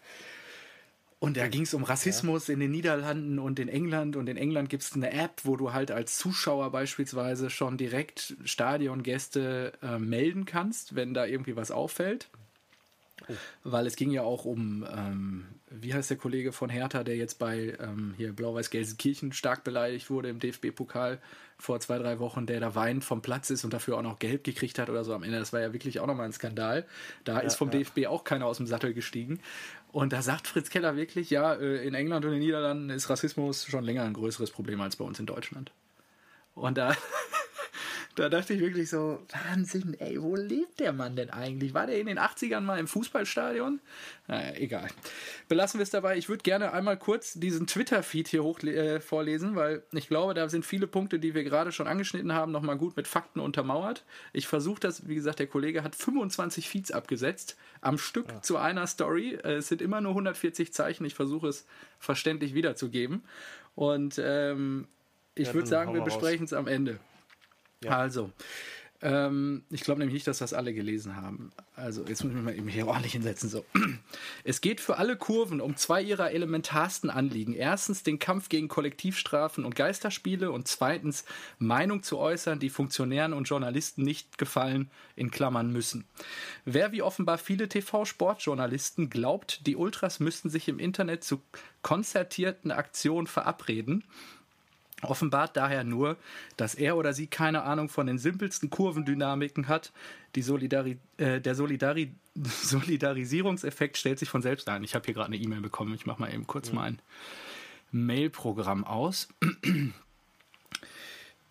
Und da ging es um Rassismus ja. in den Niederlanden und in England. Und in England gibt es eine App, wo du halt als Zuschauer beispielsweise schon direkt Stadiongäste äh, melden kannst, wenn da irgendwie was auffällt. Oh. Weil es ging ja auch um, ähm, wie heißt der Kollege von Hertha, der jetzt bei ähm, hier Blau-Weiß-Gelsenkirchen stark beleidigt wurde im DFB-Pokal vor zwei, drei Wochen, der da weinend vom Platz ist und dafür auch noch Gelb gekriegt hat oder so am Ende. Das war ja wirklich auch nochmal ein Skandal. Da ja, ist vom ja. DFB auch keiner aus dem Sattel gestiegen. Und da sagt Fritz Keller wirklich, ja, äh, in England und in den Niederlanden ist Rassismus schon länger ein größeres Problem als bei uns in Deutschland. Und da da dachte ich wirklich so, Wahnsinn, ey, wo lebt der Mann denn eigentlich? War der in den 80ern mal im Fußballstadion? Naja, egal. Belassen wir es dabei. Ich würde gerne einmal kurz diesen Twitter-Feed hier hoch äh, vorlesen, weil ich glaube, da sind viele Punkte, die wir gerade schon angeschnitten haben, nochmal gut mit Fakten untermauert. Ich versuche das, wie gesagt, der Kollege hat 25 Feeds abgesetzt, am Stück ja. zu einer Story. Äh, es sind immer nur 140 Zeichen. Ich versuche es verständlich wiederzugeben. Und ähm, ich ja, würde sagen, wir besprechen es am Ende. Ja. Also, Ähm, ich glaube nämlich nicht, dass das alle gelesen haben. Also jetzt muss ich mich mal eben hier ordentlich hinsetzen. So. Es geht für alle Kurven um zwei ihrer elementarsten Anliegen. Erstens den Kampf gegen Kollektivstrafen und Geisterspiele und zweitens Meinung zu äußern, die Funktionären und Journalisten nicht gefallen, in Klammern müssen. Wer wie offenbar viele TV-Sportjournalisten glaubt, die Ultras müssten sich im Internet zu konzertierten Aktionen verabreden, offenbart daher nur, dass er oder sie keine Ahnung von den simpelsten Kurvendynamiken hat. Die Solidari äh, der Solidari Solidarisierungseffekt stellt sich von selbst ein. Ich habe hier gerade eine E-Mail bekommen. Ich mache mal eben kurz ja. mein Mail-Programm aus.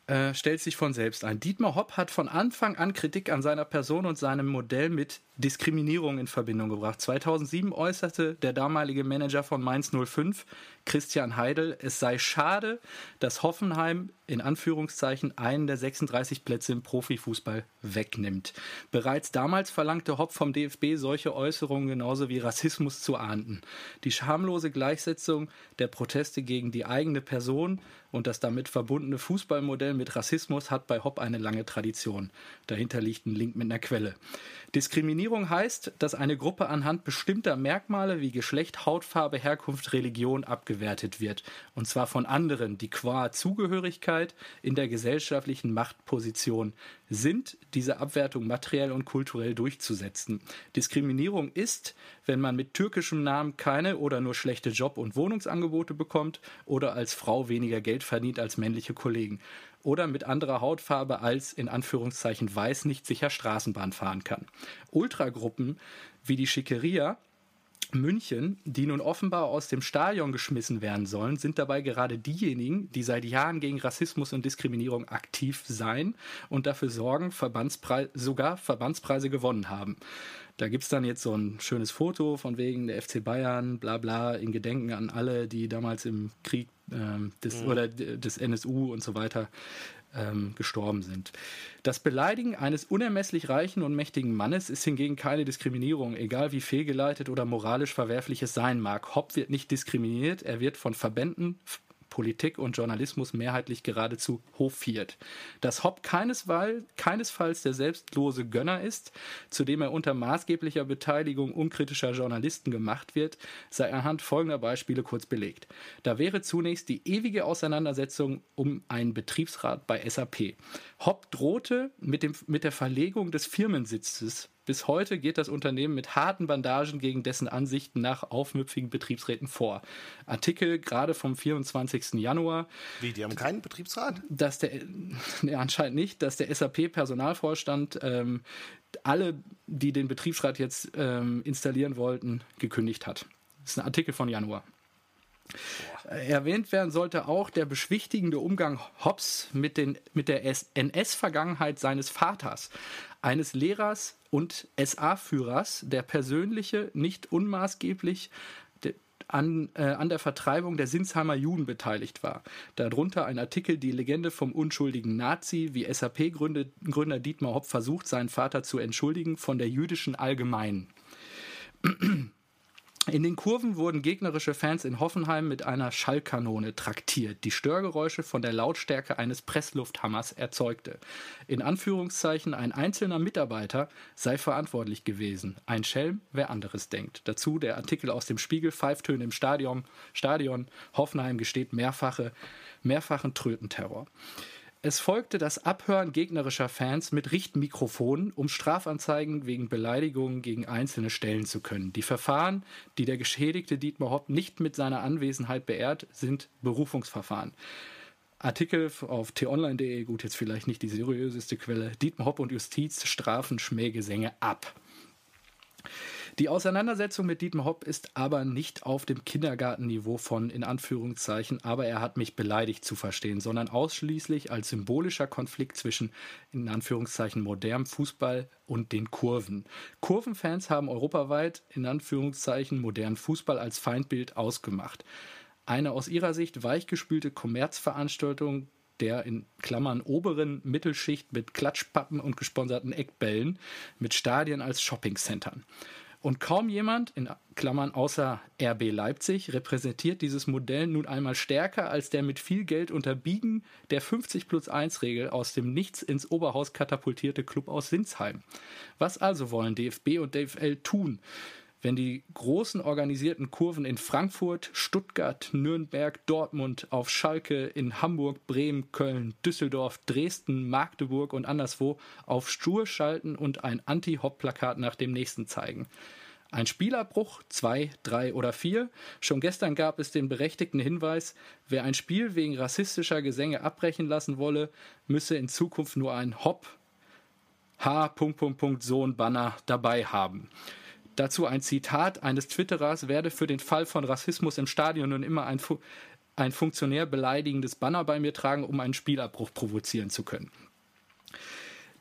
Äh, stellt sich von selbst ein. Dietmar Hopp hat von Anfang an Kritik an seiner Person und seinem Modell mit Diskriminierung in Verbindung gebracht. 2007 äußerte der damalige Manager von Mainz 05, Christian Heidel, es sei schade, dass Hoffenheim in Anführungszeichen einen der 36 Plätze im Profifußball wegnimmt. Bereits damals verlangte Hopp vom DFB solche Äußerungen genauso wie Rassismus zu ahnden. Die schamlose Gleichsetzung der Proteste gegen die eigene Person und das damit verbundene Fußballmodell mit Rassismus hat bei Hopp eine lange Tradition. Dahinter liegt ein Link mit einer Quelle. Diskriminierung heißt, dass eine Gruppe anhand bestimmter Merkmale wie Geschlecht, Hautfarbe, Herkunft, Religion abgewertet wird. Und zwar von anderen, die qua Zugehörigkeit in der gesellschaftlichen Machtposition sind, diese Abwertung materiell und kulturell durchzusetzen. Diskriminierung ist, wenn man mit türkischem Namen keine oder nur schlechte Job- und Wohnungsangebote bekommt oder als Frau weniger Geld verdient als männliche Kollegen oder mit anderer Hautfarbe als in Anführungszeichen weiß nicht sicher Straßenbahn fahren kann. Ultragruppen wie die Schickeria München, die nun offenbar aus dem Stadion geschmissen werden sollen, sind dabei gerade diejenigen, die seit Jahren gegen Rassismus und Diskriminierung aktiv sein und dafür sorgen, Verbandspreis, sogar Verbandspreise gewonnen haben. Da gibt es dann jetzt so ein schönes Foto von wegen der FC Bayern, bla bla, in Gedenken an alle, die damals im Krieg ähm, des, mhm. oder des NSU und so weiter ähm, gestorben sind. Das Beleidigen eines unermesslich reichen und mächtigen Mannes ist hingegen keine Diskriminierung, egal wie fehlgeleitet oder moralisch verwerflich es sein mag. Hopp wird nicht diskriminiert, er wird von Verbänden, Politik und Journalismus mehrheitlich geradezu hofiert. Dass Hopp keinesfalls, der selbstlose Gönner ist, zu dem er unter maßgeblicher Beteiligung unkritischer Journalisten gemacht wird, sei anhand folgender Beispiele kurz belegt. Da wäre zunächst die ewige Auseinandersetzung um einen Betriebsrat bei SAP. Hopp drohte mit, dem, mit der Verlegung des Firmensitzes bis heute geht das Unternehmen mit harten Bandagen gegen dessen Ansichten nach aufmüpfigen Betriebsräten vor. Artikel gerade vom 24. Januar. Wie, die haben keinen Betriebsrat? Dass der, nee, anscheinend nicht, dass der SAP-Personalvorstand ähm, alle, die den Betriebsrat jetzt ähm, installieren wollten, gekündigt hat. Das ist ein Artikel von Januar. Erwähnt werden sollte auch der beschwichtigende Umgang Hobbes mit, den, mit der NS-Vergangenheit seines Vaters, eines Lehrers und SA-Führers, der persönliche, nicht unmaßgeblich an, äh, an der Vertreibung der Sinsheimer Juden beteiligt war. Darunter ein Artikel Die Legende vom unschuldigen Nazi, wie SAP-Gründer Dietmar Hopp versucht, seinen Vater zu entschuldigen von der jüdischen Allgemeinen. In den Kurven wurden gegnerische Fans in Hoffenheim mit einer Schallkanone traktiert, die Störgeräusche von der Lautstärke eines Presslufthammers erzeugte. In Anführungszeichen ein einzelner Mitarbeiter sei verantwortlich gewesen. Ein Schelm, wer anderes denkt. Dazu der Artikel aus dem Spiegel, Pfeiftöne im Stadion, Stadion Hoffenheim gesteht mehrfache, mehrfachen Trötenterror. Es folgte das Abhören gegnerischer Fans mit Richtmikrofonen, um Strafanzeigen wegen Beleidigungen gegen Einzelne stellen zu können. Die Verfahren, die der geschädigte Dietmar Hopp nicht mit seiner Anwesenheit beehrt, sind Berufungsverfahren. Artikel auf t-online.de, gut, jetzt vielleicht nicht die seriöseste Quelle. Dietmar Hopp und Justiz strafen Schmähgesänge ab. Die Auseinandersetzung mit Dietmar Hopp ist aber nicht auf dem Kindergartenniveau von in Anführungszeichen, aber er hat mich beleidigt zu verstehen, sondern ausschließlich als symbolischer Konflikt zwischen in Anführungszeichen modernem Fußball und den Kurven. Kurvenfans haben europaweit in Anführungszeichen modernen Fußball als Feindbild ausgemacht. Eine aus ihrer Sicht weichgespülte Kommerzveranstaltung der in Klammern oberen Mittelschicht mit Klatschpappen und gesponserten Eckbällen, mit Stadien als Shoppingcentern. Und kaum jemand, in Klammern außer RB Leipzig, repräsentiert dieses Modell nun einmal stärker als der mit viel Geld unterbiegen der 50 plus 1 Regel aus dem Nichts ins Oberhaus katapultierte Club aus Sinsheim. Was also wollen DFB und DFL tun? Wenn die großen organisierten Kurven in Frankfurt, Stuttgart, Nürnberg, Dortmund, auf Schalke, in Hamburg, Bremen, Köln, Düsseldorf, Dresden, Magdeburg und anderswo auf Stur schalten und ein Anti-Hop-Plakat nach dem nächsten zeigen. Ein Spielerbruch, zwei, drei oder vier. Schon gestern gab es den berechtigten Hinweis, wer ein Spiel wegen rassistischer Gesänge abbrechen lassen wolle, müsse in Zukunft nur ein Hop, H. so ein Banner dabei haben. Dazu ein Zitat eines Twitterers werde für den Fall von Rassismus im Stadion nun immer ein, Fu ein Funktionär beleidigendes Banner bei mir tragen, um einen Spielabbruch provozieren zu können.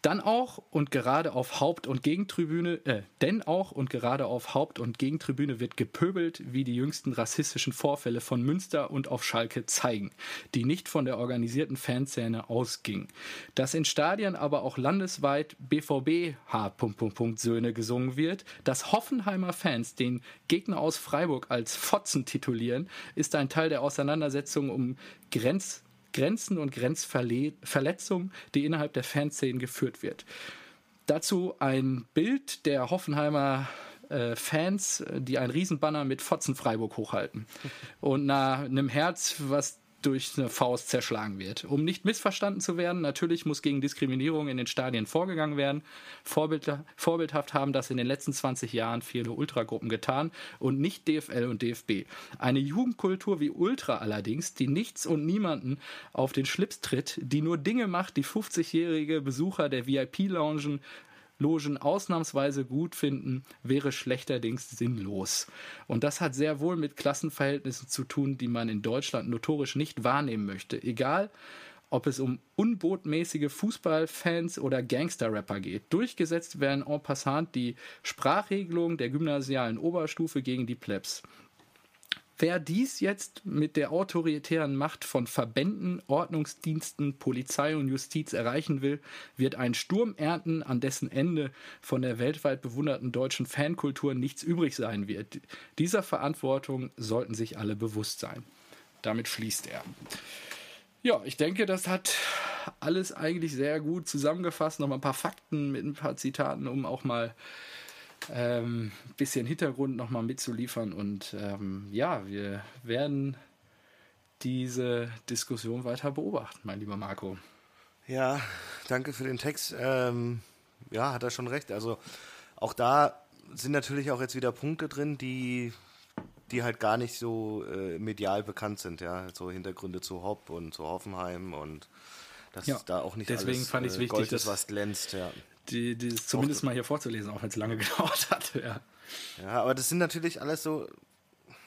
Dann auch und gerade auf Haupt- und Gegentribüne, äh, denn auch und gerade auf Haupt- und Gegentribüne wird gepöbelt, wie die jüngsten rassistischen Vorfälle von Münster und auf Schalke zeigen, die nicht von der organisierten Fanszene ausgingen. Dass in Stadien aber auch landesweit BVB H. Söhne gesungen wird, dass Hoffenheimer Fans den Gegner aus Freiburg als Fotzen titulieren, ist ein Teil der Auseinandersetzung um Grenz Grenzen und Grenzverletzungen, die innerhalb der Fanszenen geführt wird. Dazu ein Bild der Hoffenheimer äh, Fans, die ein Riesenbanner mit Fotzen Freiburg hochhalten. Und nach einem Herz, was durch eine Faust zerschlagen wird. Um nicht missverstanden zu werden, natürlich muss gegen Diskriminierung in den Stadien vorgegangen werden. Vorbild, vorbildhaft haben das in den letzten 20 Jahren viele Ultragruppen getan und nicht DFL und DFB. Eine Jugendkultur wie Ultra allerdings, die nichts und niemanden auf den Schlips tritt, die nur Dinge macht, die 50-jährige Besucher der VIP-Loungen Logen ausnahmsweise gut finden, wäre schlechterdings sinnlos. Und das hat sehr wohl mit Klassenverhältnissen zu tun, die man in Deutschland notorisch nicht wahrnehmen möchte. Egal, ob es um unbotmäßige Fußballfans oder Gangster-Rapper geht. Durchgesetzt werden en passant die Sprachregelungen der gymnasialen Oberstufe gegen die Plebs. Wer dies jetzt mit der autoritären Macht von Verbänden, Ordnungsdiensten, Polizei und Justiz erreichen will, wird einen Sturm ernten, an dessen Ende von der weltweit bewunderten deutschen Fankultur nichts übrig sein wird. Dieser Verantwortung sollten sich alle bewusst sein. Damit schließt er. Ja, ich denke, das hat alles eigentlich sehr gut zusammengefasst. Nochmal ein paar Fakten mit ein paar Zitaten, um auch mal ähm, bisschen Hintergrund nochmal mitzuliefern. Und ähm, ja, wir werden diese Diskussion weiter beobachten, mein lieber Marco. Ja, danke für den Text. Ähm, ja, hat er schon recht. Also auch da sind natürlich auch jetzt wieder Punkte drin, die, die halt gar nicht so äh, medial bekannt sind, ja. So Hintergründe zu Hopp und zu Hoffenheim und dass ja, da auch nicht deswegen alles fand äh, wichtig, Gold ist, was glänzt, ja die, die zumindest mal hier vorzulesen, auch wenn es lange gedauert hat. Ja. ja, aber das sind natürlich alles so,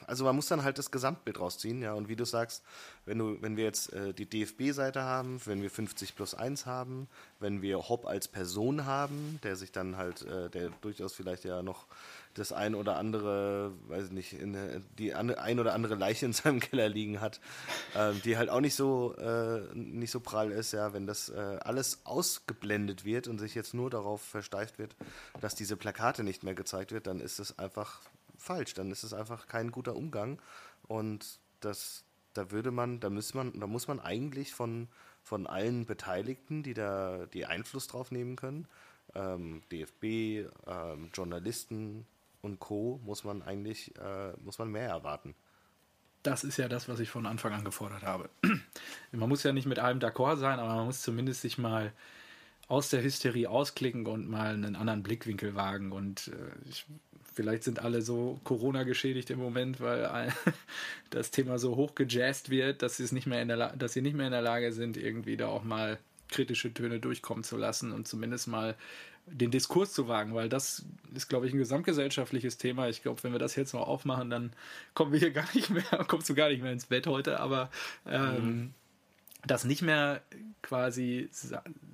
also man muss dann halt das Gesamtbild rausziehen, ja. Und wie du sagst, wenn du, wenn wir jetzt äh, die DFB-Seite haben, wenn wir 50 plus 1 haben, wenn wir Hopp als Person haben, der sich dann halt, äh, der durchaus vielleicht ja noch das ein oder andere, weiß ich nicht, in, die ein oder andere Leiche in seinem Keller liegen hat, äh, die halt auch nicht so äh, nicht so prall ist, ja, wenn das äh, alles ausgeblendet wird und sich jetzt nur darauf versteift wird, dass diese Plakate nicht mehr gezeigt wird, dann ist es einfach falsch, dann ist es einfach kein guter Umgang. Und das da würde man, da muss man, da muss man eigentlich von von allen Beteiligten, die da die Einfluss drauf nehmen können, ähm, DFB, ähm, Journalisten, und Co. muss man eigentlich äh, muss man mehr erwarten. Das ist ja das, was ich von Anfang an gefordert habe. man muss ja nicht mit allem d'accord sein, aber man muss zumindest sich mal aus der Hysterie ausklicken und mal einen anderen Blickwinkel wagen. Und äh, ich, vielleicht sind alle so Corona geschädigt im Moment, weil das Thema so hoch gejazzt wird, dass sie es nicht mehr in der dass sie nicht mehr in der Lage sind, irgendwie da auch mal kritische Töne durchkommen zu lassen und zumindest mal den Diskurs zu wagen, weil das ist, glaube ich, ein gesamtgesellschaftliches Thema. Ich glaube, wenn wir das jetzt noch aufmachen, dann kommen wir hier gar nicht mehr, kommst du gar nicht mehr ins Bett heute, aber ähm, mhm. dass nicht mehr quasi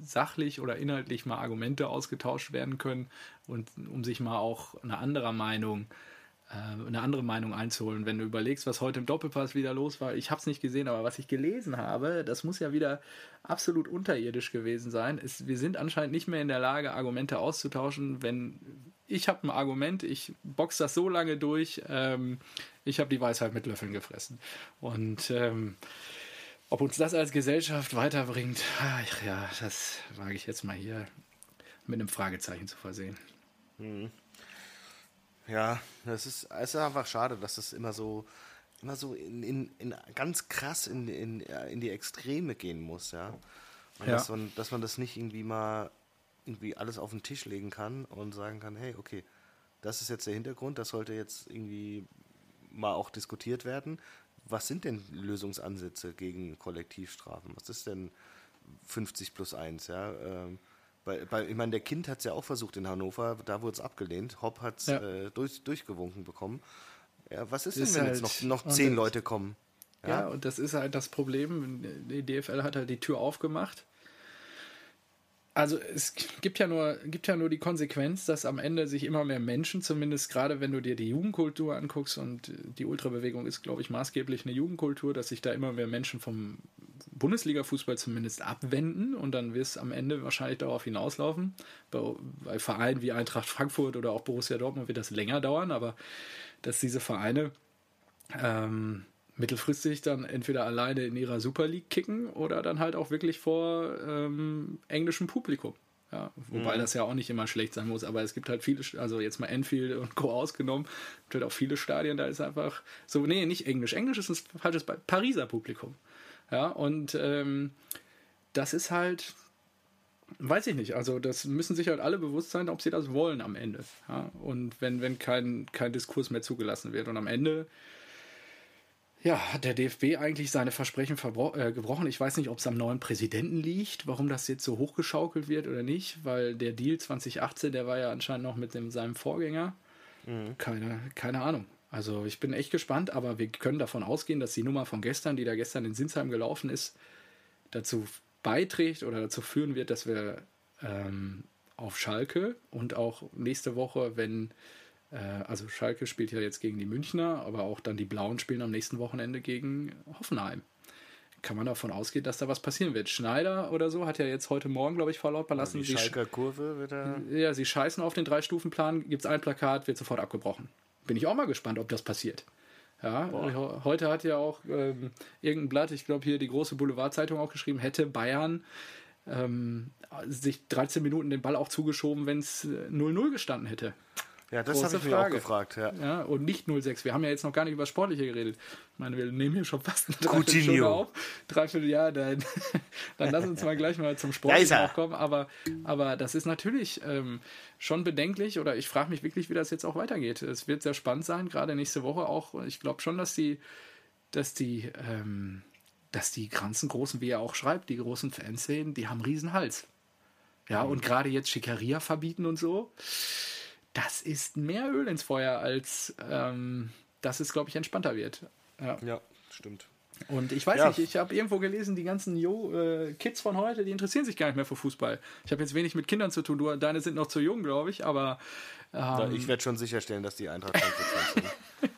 sachlich oder inhaltlich mal Argumente ausgetauscht werden können und um sich mal auch eine andere Meinung äh, eine andere Meinung einzuholen. Wenn du überlegst, was heute im Doppelpass wieder los war, ich habe es nicht gesehen, aber was ich gelesen habe, das muss ja wieder absolut unterirdisch gewesen sein. Es, wir sind anscheinend nicht mehr in der Lage, Argumente auszutauschen, wenn ich habe ein Argument, ich box das so lange durch, ähm, ich habe die Weisheit mit Löffeln gefressen. Und ähm, ob uns das als Gesellschaft weiterbringt, ach ja, das wage ich jetzt mal hier mit einem Fragezeichen zu versehen. Mhm. Ja, das ist, es ist einfach schade, dass das immer so, immer so in, in, in ganz krass in, in, in die Extreme gehen muss, ja. Und ja. Dass, man, dass man das nicht irgendwie mal irgendwie alles auf den Tisch legen kann und sagen kann, hey, okay, das ist jetzt der Hintergrund, das sollte jetzt irgendwie mal auch diskutiert werden. Was sind denn Lösungsansätze gegen Kollektivstrafen? Was ist denn 50 plus 1? Ja? Ähm, weil, weil, ich meine, der Kind hat es ja auch versucht in Hannover, da wurde es abgelehnt. Hopp hat es ja. äh, durch, durchgewunken bekommen. Ja, was ist, ist denn, wenn halt jetzt noch, noch zehn Leute kommen? Ja? ja, und das ist halt das Problem. Die DFL hat halt die Tür aufgemacht also es gibt ja nur gibt ja nur die Konsequenz, dass am Ende sich immer mehr Menschen, zumindest gerade wenn du dir die Jugendkultur anguckst und die Ultrabewegung ist, glaube ich, maßgeblich eine Jugendkultur, dass sich da immer mehr Menschen vom Bundesliga-Fußball zumindest abwenden und dann wird es am Ende wahrscheinlich darauf hinauslaufen. Bei, bei Vereinen wie Eintracht Frankfurt oder auch Borussia Dortmund wird das länger dauern, aber dass diese Vereine ähm, mittelfristig dann entweder alleine in ihrer Super League kicken oder dann halt auch wirklich vor ähm, englischem Publikum. Ja, wobei mhm. das ja auch nicht immer schlecht sein muss, aber es gibt halt viele, also jetzt mal Enfield und Co. ausgenommen, gibt halt auch viele Stadien, da ist einfach so, nee, nicht Englisch. Englisch ist ein falsches bei Pariser Publikum. Ja, und ähm, das ist halt, weiß ich nicht, also das müssen sich halt alle bewusst sein, ob sie das wollen am Ende. Ja, und wenn, wenn kein, kein Diskurs mehr zugelassen wird. Und am Ende ja, hat der DFB eigentlich seine Versprechen äh, gebrochen. Ich weiß nicht, ob es am neuen Präsidenten liegt, warum das jetzt so hochgeschaukelt wird oder nicht, weil der Deal 2018, der war ja anscheinend noch mit dem, seinem Vorgänger. Mhm. Keine, keine Ahnung. Also ich bin echt gespannt, aber wir können davon ausgehen, dass die Nummer von gestern, die da gestern in Sinsheim gelaufen ist, dazu beiträgt oder dazu führen wird, dass wir ähm, auf Schalke und auch nächste Woche, wenn also Schalke spielt ja jetzt gegen die Münchner, aber auch dann die Blauen spielen am nächsten Wochenende gegen Hoffenheim. Kann man davon ausgehen, dass da was passieren wird. Schneider oder so hat ja jetzt heute Morgen, glaube ich, verlautbar lassen. Die Schalker Kurve wird er. Ja, sie scheißen auf den Drei-Stufen-Plan, gibt es ein Plakat, wird sofort abgebrochen. Bin ich auch mal gespannt, ob das passiert. Ja, Boah. heute hat ja auch ähm, irgendein Blatt, ich glaube hier die große Boulevardzeitung auch geschrieben, hätte Bayern ähm, sich 13 Minuten den Ball auch zugeschoben, wenn es 0-0 gestanden hätte. Ja, das habe ich mich auch gefragt. Ja. ja. Und nicht 06. Wir haben ja jetzt noch gar nicht über Sportliche geredet. Ich meine, wir nehmen hier schon fast eine Dreiviertelstunde auf. Dreiviertel dann, dann lass uns mal gleich mal zum Sportlichen auch kommen. Aber, aber das ist natürlich ähm, schon bedenklich oder ich frage mich wirklich, wie das jetzt auch weitergeht. Es wird sehr spannend sein, gerade nächste Woche auch. Ich glaube schon, dass die, dass die, ähm, dass die ganzen großen, wie er auch schreibt, die großen Fanszenen, die haben Riesenhals. Ja, und gerade jetzt Schikaria verbieten und so das ist mehr Öl ins Feuer, als ähm, dass es, glaube ich, entspannter wird. Ja, ja stimmt. Und ich weiß ja. nicht, ich habe irgendwo gelesen, die ganzen jo, äh, Kids von heute, die interessieren sich gar nicht mehr für Fußball. Ich habe jetzt wenig mit Kindern zu tun. Du, deine sind noch zu jung, glaube ich, aber. Ähm, ich werde schon sicherstellen, dass die Eintracht sind.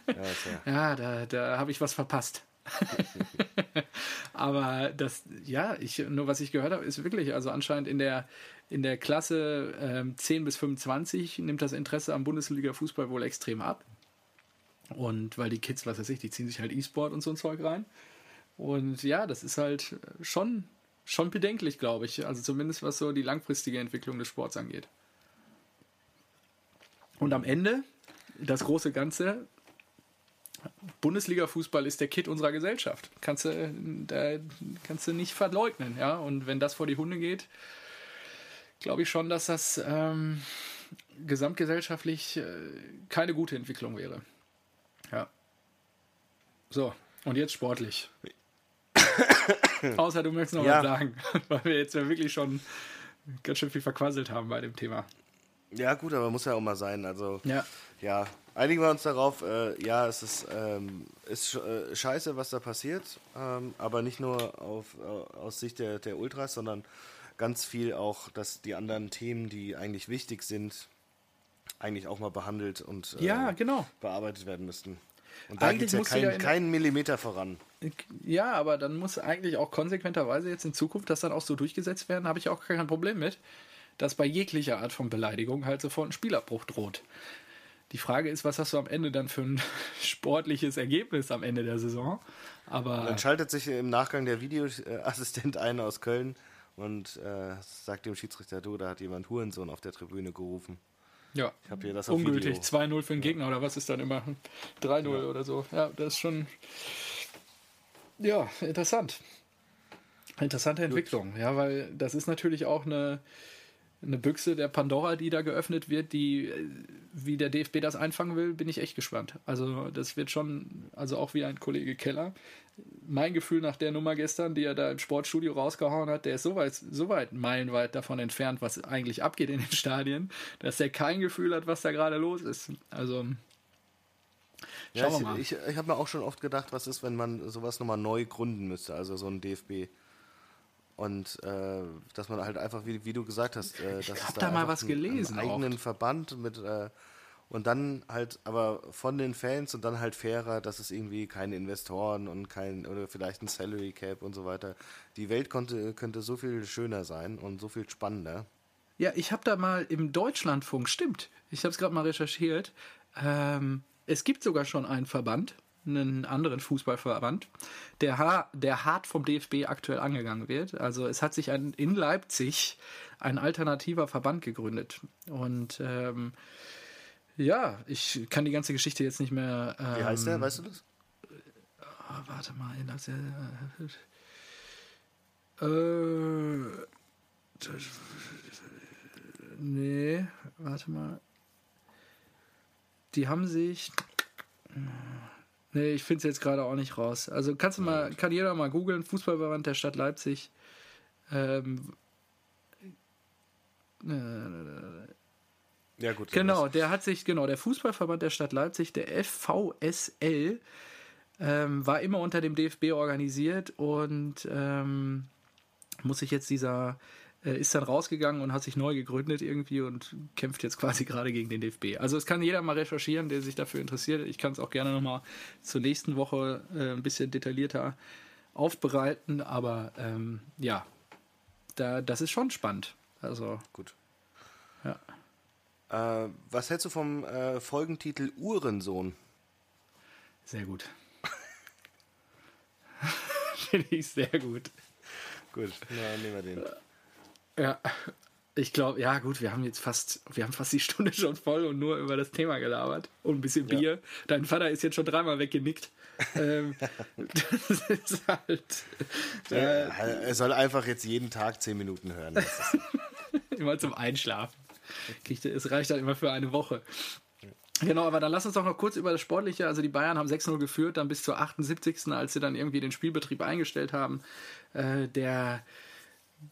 ja, ja, da, da habe ich was verpasst. aber das, ja, ich, nur was ich gehört habe, ist wirklich, also anscheinend in der, in der Klasse ähm, 10 bis 25 nimmt das Interesse am Bundesliga-Fußball wohl extrem ab. Und weil die Kids, was weiß ich, die ziehen sich halt E-Sport und so ein Zeug rein. Und ja, das ist halt schon, schon bedenklich, glaube ich. Also zumindest was so die langfristige Entwicklung des Sports angeht. Und am Ende, das große Ganze, Bundesliga-Fußball ist der Kit unserer Gesellschaft. Kannst du, da kannst du nicht verleugnen, ja. Und wenn das vor die Hunde geht, glaube ich schon, dass das ähm, gesamtgesellschaftlich äh, keine gute Entwicklung wäre. Ja. So, und jetzt sportlich. Außer du möchtest noch ja. was sagen, weil wir jetzt ja wirklich schon ganz schön viel verquasselt haben bei dem Thema. Ja, gut, aber muss ja auch mal sein. Also, ja, ja einigen wir uns darauf, äh, ja, es ist, ähm, ist äh, scheiße, was da passiert, ähm, aber nicht nur auf, äh, aus Sicht der, der Ultras, sondern ganz viel auch, dass die anderen Themen, die eigentlich wichtig sind, eigentlich auch mal behandelt und äh, ja, genau. bearbeitet werden müssten. Und da geht es ja, kein, ja keinen Millimeter voran. Ja, aber dann muss eigentlich auch konsequenterweise jetzt in Zukunft das dann auch so durchgesetzt werden, habe ich auch kein Problem mit, dass bei jeglicher Art von Beleidigung halt sofort ein Spielabbruch droht. Die Frage ist, was hast du am Ende dann für ein sportliches Ergebnis am Ende der Saison? Aber dann schaltet sich im Nachgang der Videoassistent ein aus Köln und äh, sagt dem Schiedsrichter, du, da hat jemand Hurensohn auf der Tribüne gerufen. Ja, ich habe hier das ungültig. 2-0 für den Gegner oder was ist dann immer? 3-0 ja. oder so. Ja, das ist schon. Ja, interessant. Interessante Entwicklung, Gut. ja, weil das ist natürlich auch eine, eine Büchse der Pandora, die da geöffnet wird, die, wie der DFB das einfangen will, bin ich echt gespannt. Also, das wird schon, also auch wie ein Kollege Keller. Mein Gefühl nach der Nummer gestern, die er da im Sportstudio rausgehauen hat, der ist so weit, so weit meilenweit davon entfernt, was eigentlich abgeht in den Stadien, dass er kein Gefühl hat, was da gerade los ist. Also, ja, ich, mal. ich, ich habe mir auch schon oft gedacht, was ist, wenn man sowas nochmal neu gründen müsste, also so ein DFB. Und äh, dass man halt einfach, wie, wie du gesagt hast, äh, ich habe da, da mal was einen, gelesen. Einen eigenen auch. Verband mit äh, und dann halt aber von den Fans und dann halt fairer, dass es irgendwie keine Investoren und kein oder vielleicht ein Salary Cap und so weiter. Die Welt konnte, könnte so viel schöner sein und so viel spannender. Ja, ich habe da mal im Deutschlandfunk, stimmt, ich habe es gerade mal recherchiert, ähm, es gibt sogar schon einen Verband, einen anderen Fußballverband, der, der hart vom DFB aktuell angegangen wird. Also es hat sich ein, in Leipzig ein alternativer Verband gegründet. Und ähm, ja, ich kann die ganze Geschichte jetzt nicht mehr. Ähm, Wie heißt der, weißt du das? Oh, warte mal, das, äh, äh, nee, warte mal die haben sich. Nee, ich finde es jetzt gerade auch nicht raus. Also kannst du mal, kann jeder mal googeln, Fußballverband der Stadt Leipzig. Ähm, ja, gut. Genau, der hat sich, genau, der Fußballverband der Stadt Leipzig, der FVSL, ähm, war immer unter dem DFB organisiert und ähm, muss sich jetzt dieser äh, ist dann rausgegangen und hat sich neu gegründet irgendwie und kämpft jetzt quasi gerade gegen den DFB. Also es kann jeder mal recherchieren, der sich dafür interessiert. Ich kann es auch gerne nochmal zur nächsten Woche äh, ein bisschen detaillierter aufbereiten, aber ähm, ja, da, das ist schon spannend. Also gut. Ja. Äh, was hältst du vom äh, Folgentitel Uhrensohn? Sehr gut. Finde ich sehr gut. Gut, na, nehmen wir den. Ja, ich glaube, ja gut, wir haben jetzt fast, wir haben fast die Stunde schon voll und nur über das Thema gelabert und ein bisschen Bier. Ja. Dein Vater ist jetzt schon dreimal weggenickt. ähm, das ist halt. Äh, er soll einfach jetzt jeden Tag zehn Minuten hören. immer zum Einschlafen. Es reicht dann immer für eine Woche. Genau, aber dann lass uns doch noch kurz über das Sportliche. Also die Bayern haben 6-0 geführt, dann bis zur 78. als sie dann irgendwie den Spielbetrieb eingestellt haben. Äh, der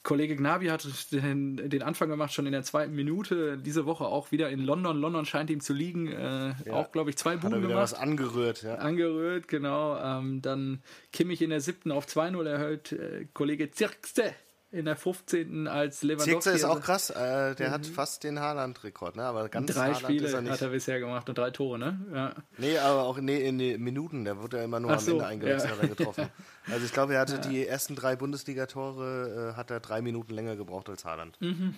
Kollege Gnabi hat den, den, Anfang gemacht, schon in der zweiten Minute. Diese Woche auch wieder in London. London scheint ihm zu liegen. Äh, ja. Auch, glaube ich, zwei Buben gemacht. was angerührt, ja. Angerührt, genau. Ähm, dann Kimmich in der siebten auf 2-0 erhöht. Äh, Kollege Zirkste in der 15. als Lewandowski. Zirkse ist auch krass, äh, der mhm. hat fast den Haaland-Rekord, ne? aber ganz Drei Haaland Spiele er hat er bisher gemacht und drei Tore, ne? Ja. Nee, aber auch nee, in den Minuten, der wurde ja immer nur Ach am so, Ende eingewechselt, ja. hat er getroffen. Also ich glaube, er hatte ja. die ersten drei Bundesliga-Tore, äh, hat er drei Minuten länger gebraucht als Haaland. Mhm.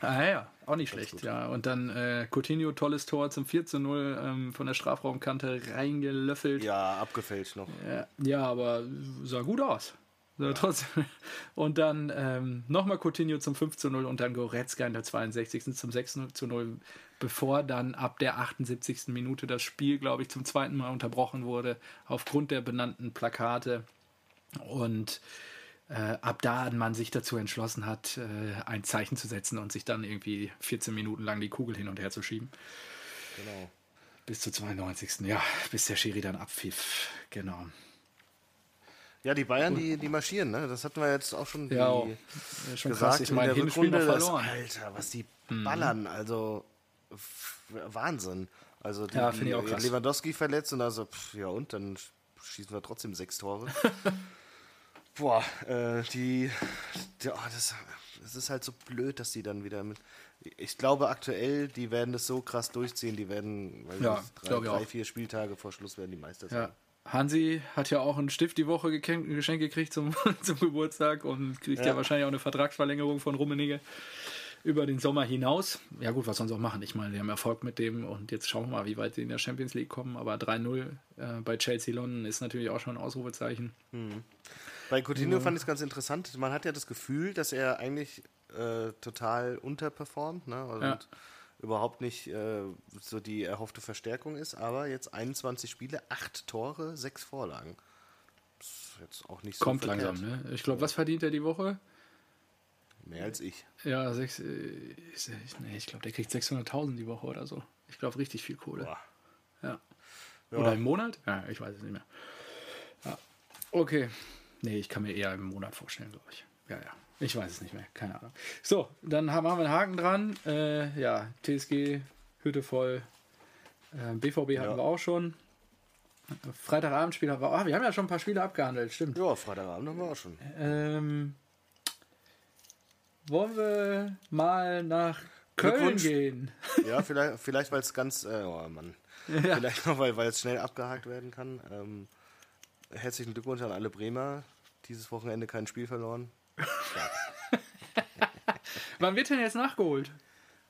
Ah ja, auch nicht schlecht, ja. Und dann äh, Coutinho, tolles Tor zum 4 zu 0 ähm, von der Strafraumkante reingelöffelt. Ja, abgefälscht noch. Ja, ja aber sah gut aus. So, trotzdem. Und dann ähm, nochmal Coutinho zum 5 zu 0 und dann Goretzka in der 62. zum 6 zu 0, bevor dann ab der 78. Minute das Spiel, glaube ich, zum zweiten Mal unterbrochen wurde, aufgrund der benannten Plakate. Und äh, ab da man sich dazu entschlossen hat, äh, ein Zeichen zu setzen und sich dann irgendwie 14 Minuten lang die Kugel hin und her zu schieben. Genau. Bis zur 92. Ja, bis der Schiri dann abpfiff. Genau. Ja, die Bayern, die, die marschieren, ne? Das hatten wir jetzt auch schon, ja, auch. ja, schon gesagt. Krass. Ich meine, Hinspiel noch verloren. Das, Alter, was die mhm. ballern, also Wahnsinn. Also die, ja, finde ich auch krass. Lewandowski verletzt und also, pff, ja und, dann schießen wir trotzdem sechs Tore. Boah, äh, die, die oh, das, das ist halt so blöd, dass die dann wieder mit. Ich glaube aktuell, die werden das so krass durchziehen, die werden, weil ja, drei, drei vier Spieltage vor Schluss werden die Meister sein. Ja. Hansi hat ja auch einen Stift die Woche geschenkt gekriegt zum, zum Geburtstag und kriegt ja. ja. wahrscheinlich auch eine Vertragsverlängerung von Rummenigge. über den Sommer hinaus. Ja gut, was sollen sie auch machen? Ich meine, die haben Erfolg mit dem und jetzt schauen wir mal, wie weit sie in der Champions League kommen. Aber 3-0 äh, bei Chelsea London ist natürlich auch schon ein Ausrufezeichen. Bei Coutinho fand ich es ganz interessant. Man hat ja das Gefühl, dass er eigentlich äh, total unterperformt ne? und Ja. Überhaupt nicht äh, so die erhoffte Verstärkung ist. Aber jetzt 21 Spiele, 8 Tore, 6 Vorlagen. Das ist jetzt auch nicht so Kommt verkehrt. langsam, ne? Ich glaube, was verdient er die Woche? Mehr als ich. Ja, sechs, äh, ist, nee, ich glaube, der kriegt 600.000 die Woche oder so. Ich glaube, richtig viel Kohle. Boah. Ja. Ja. Oder im Monat? Ja, ich weiß es nicht mehr. Ja. Okay. Nee, ich kann mir eher im Monat vorstellen, glaube ich. Ja, ja. Ich weiß es nicht mehr. Keine Ahnung. So, dann haben wir einen Haken dran. Äh, ja, TSG, Hütte voll. Äh, BVB hatten Ja. wir auch schon. Freitagabendspiel haben wir auch. Ah, wir haben ja schon ein paar Spiele abgehandelt, stimmt. Ja, Freitagabend haben wir auch schon. Ähm, wollen wir mal nach Köln gehen? Ja, vielleicht, vielleicht weil es ganz, äh, oh Mann, Ja. vielleicht noch, weil weil es schnell abgehakt werden kann. Ähm, herzlichen Glückwunsch an alle Bremer. Dieses Wochenende kein Spiel verloren. Wann wird denn jetzt nachgeholt?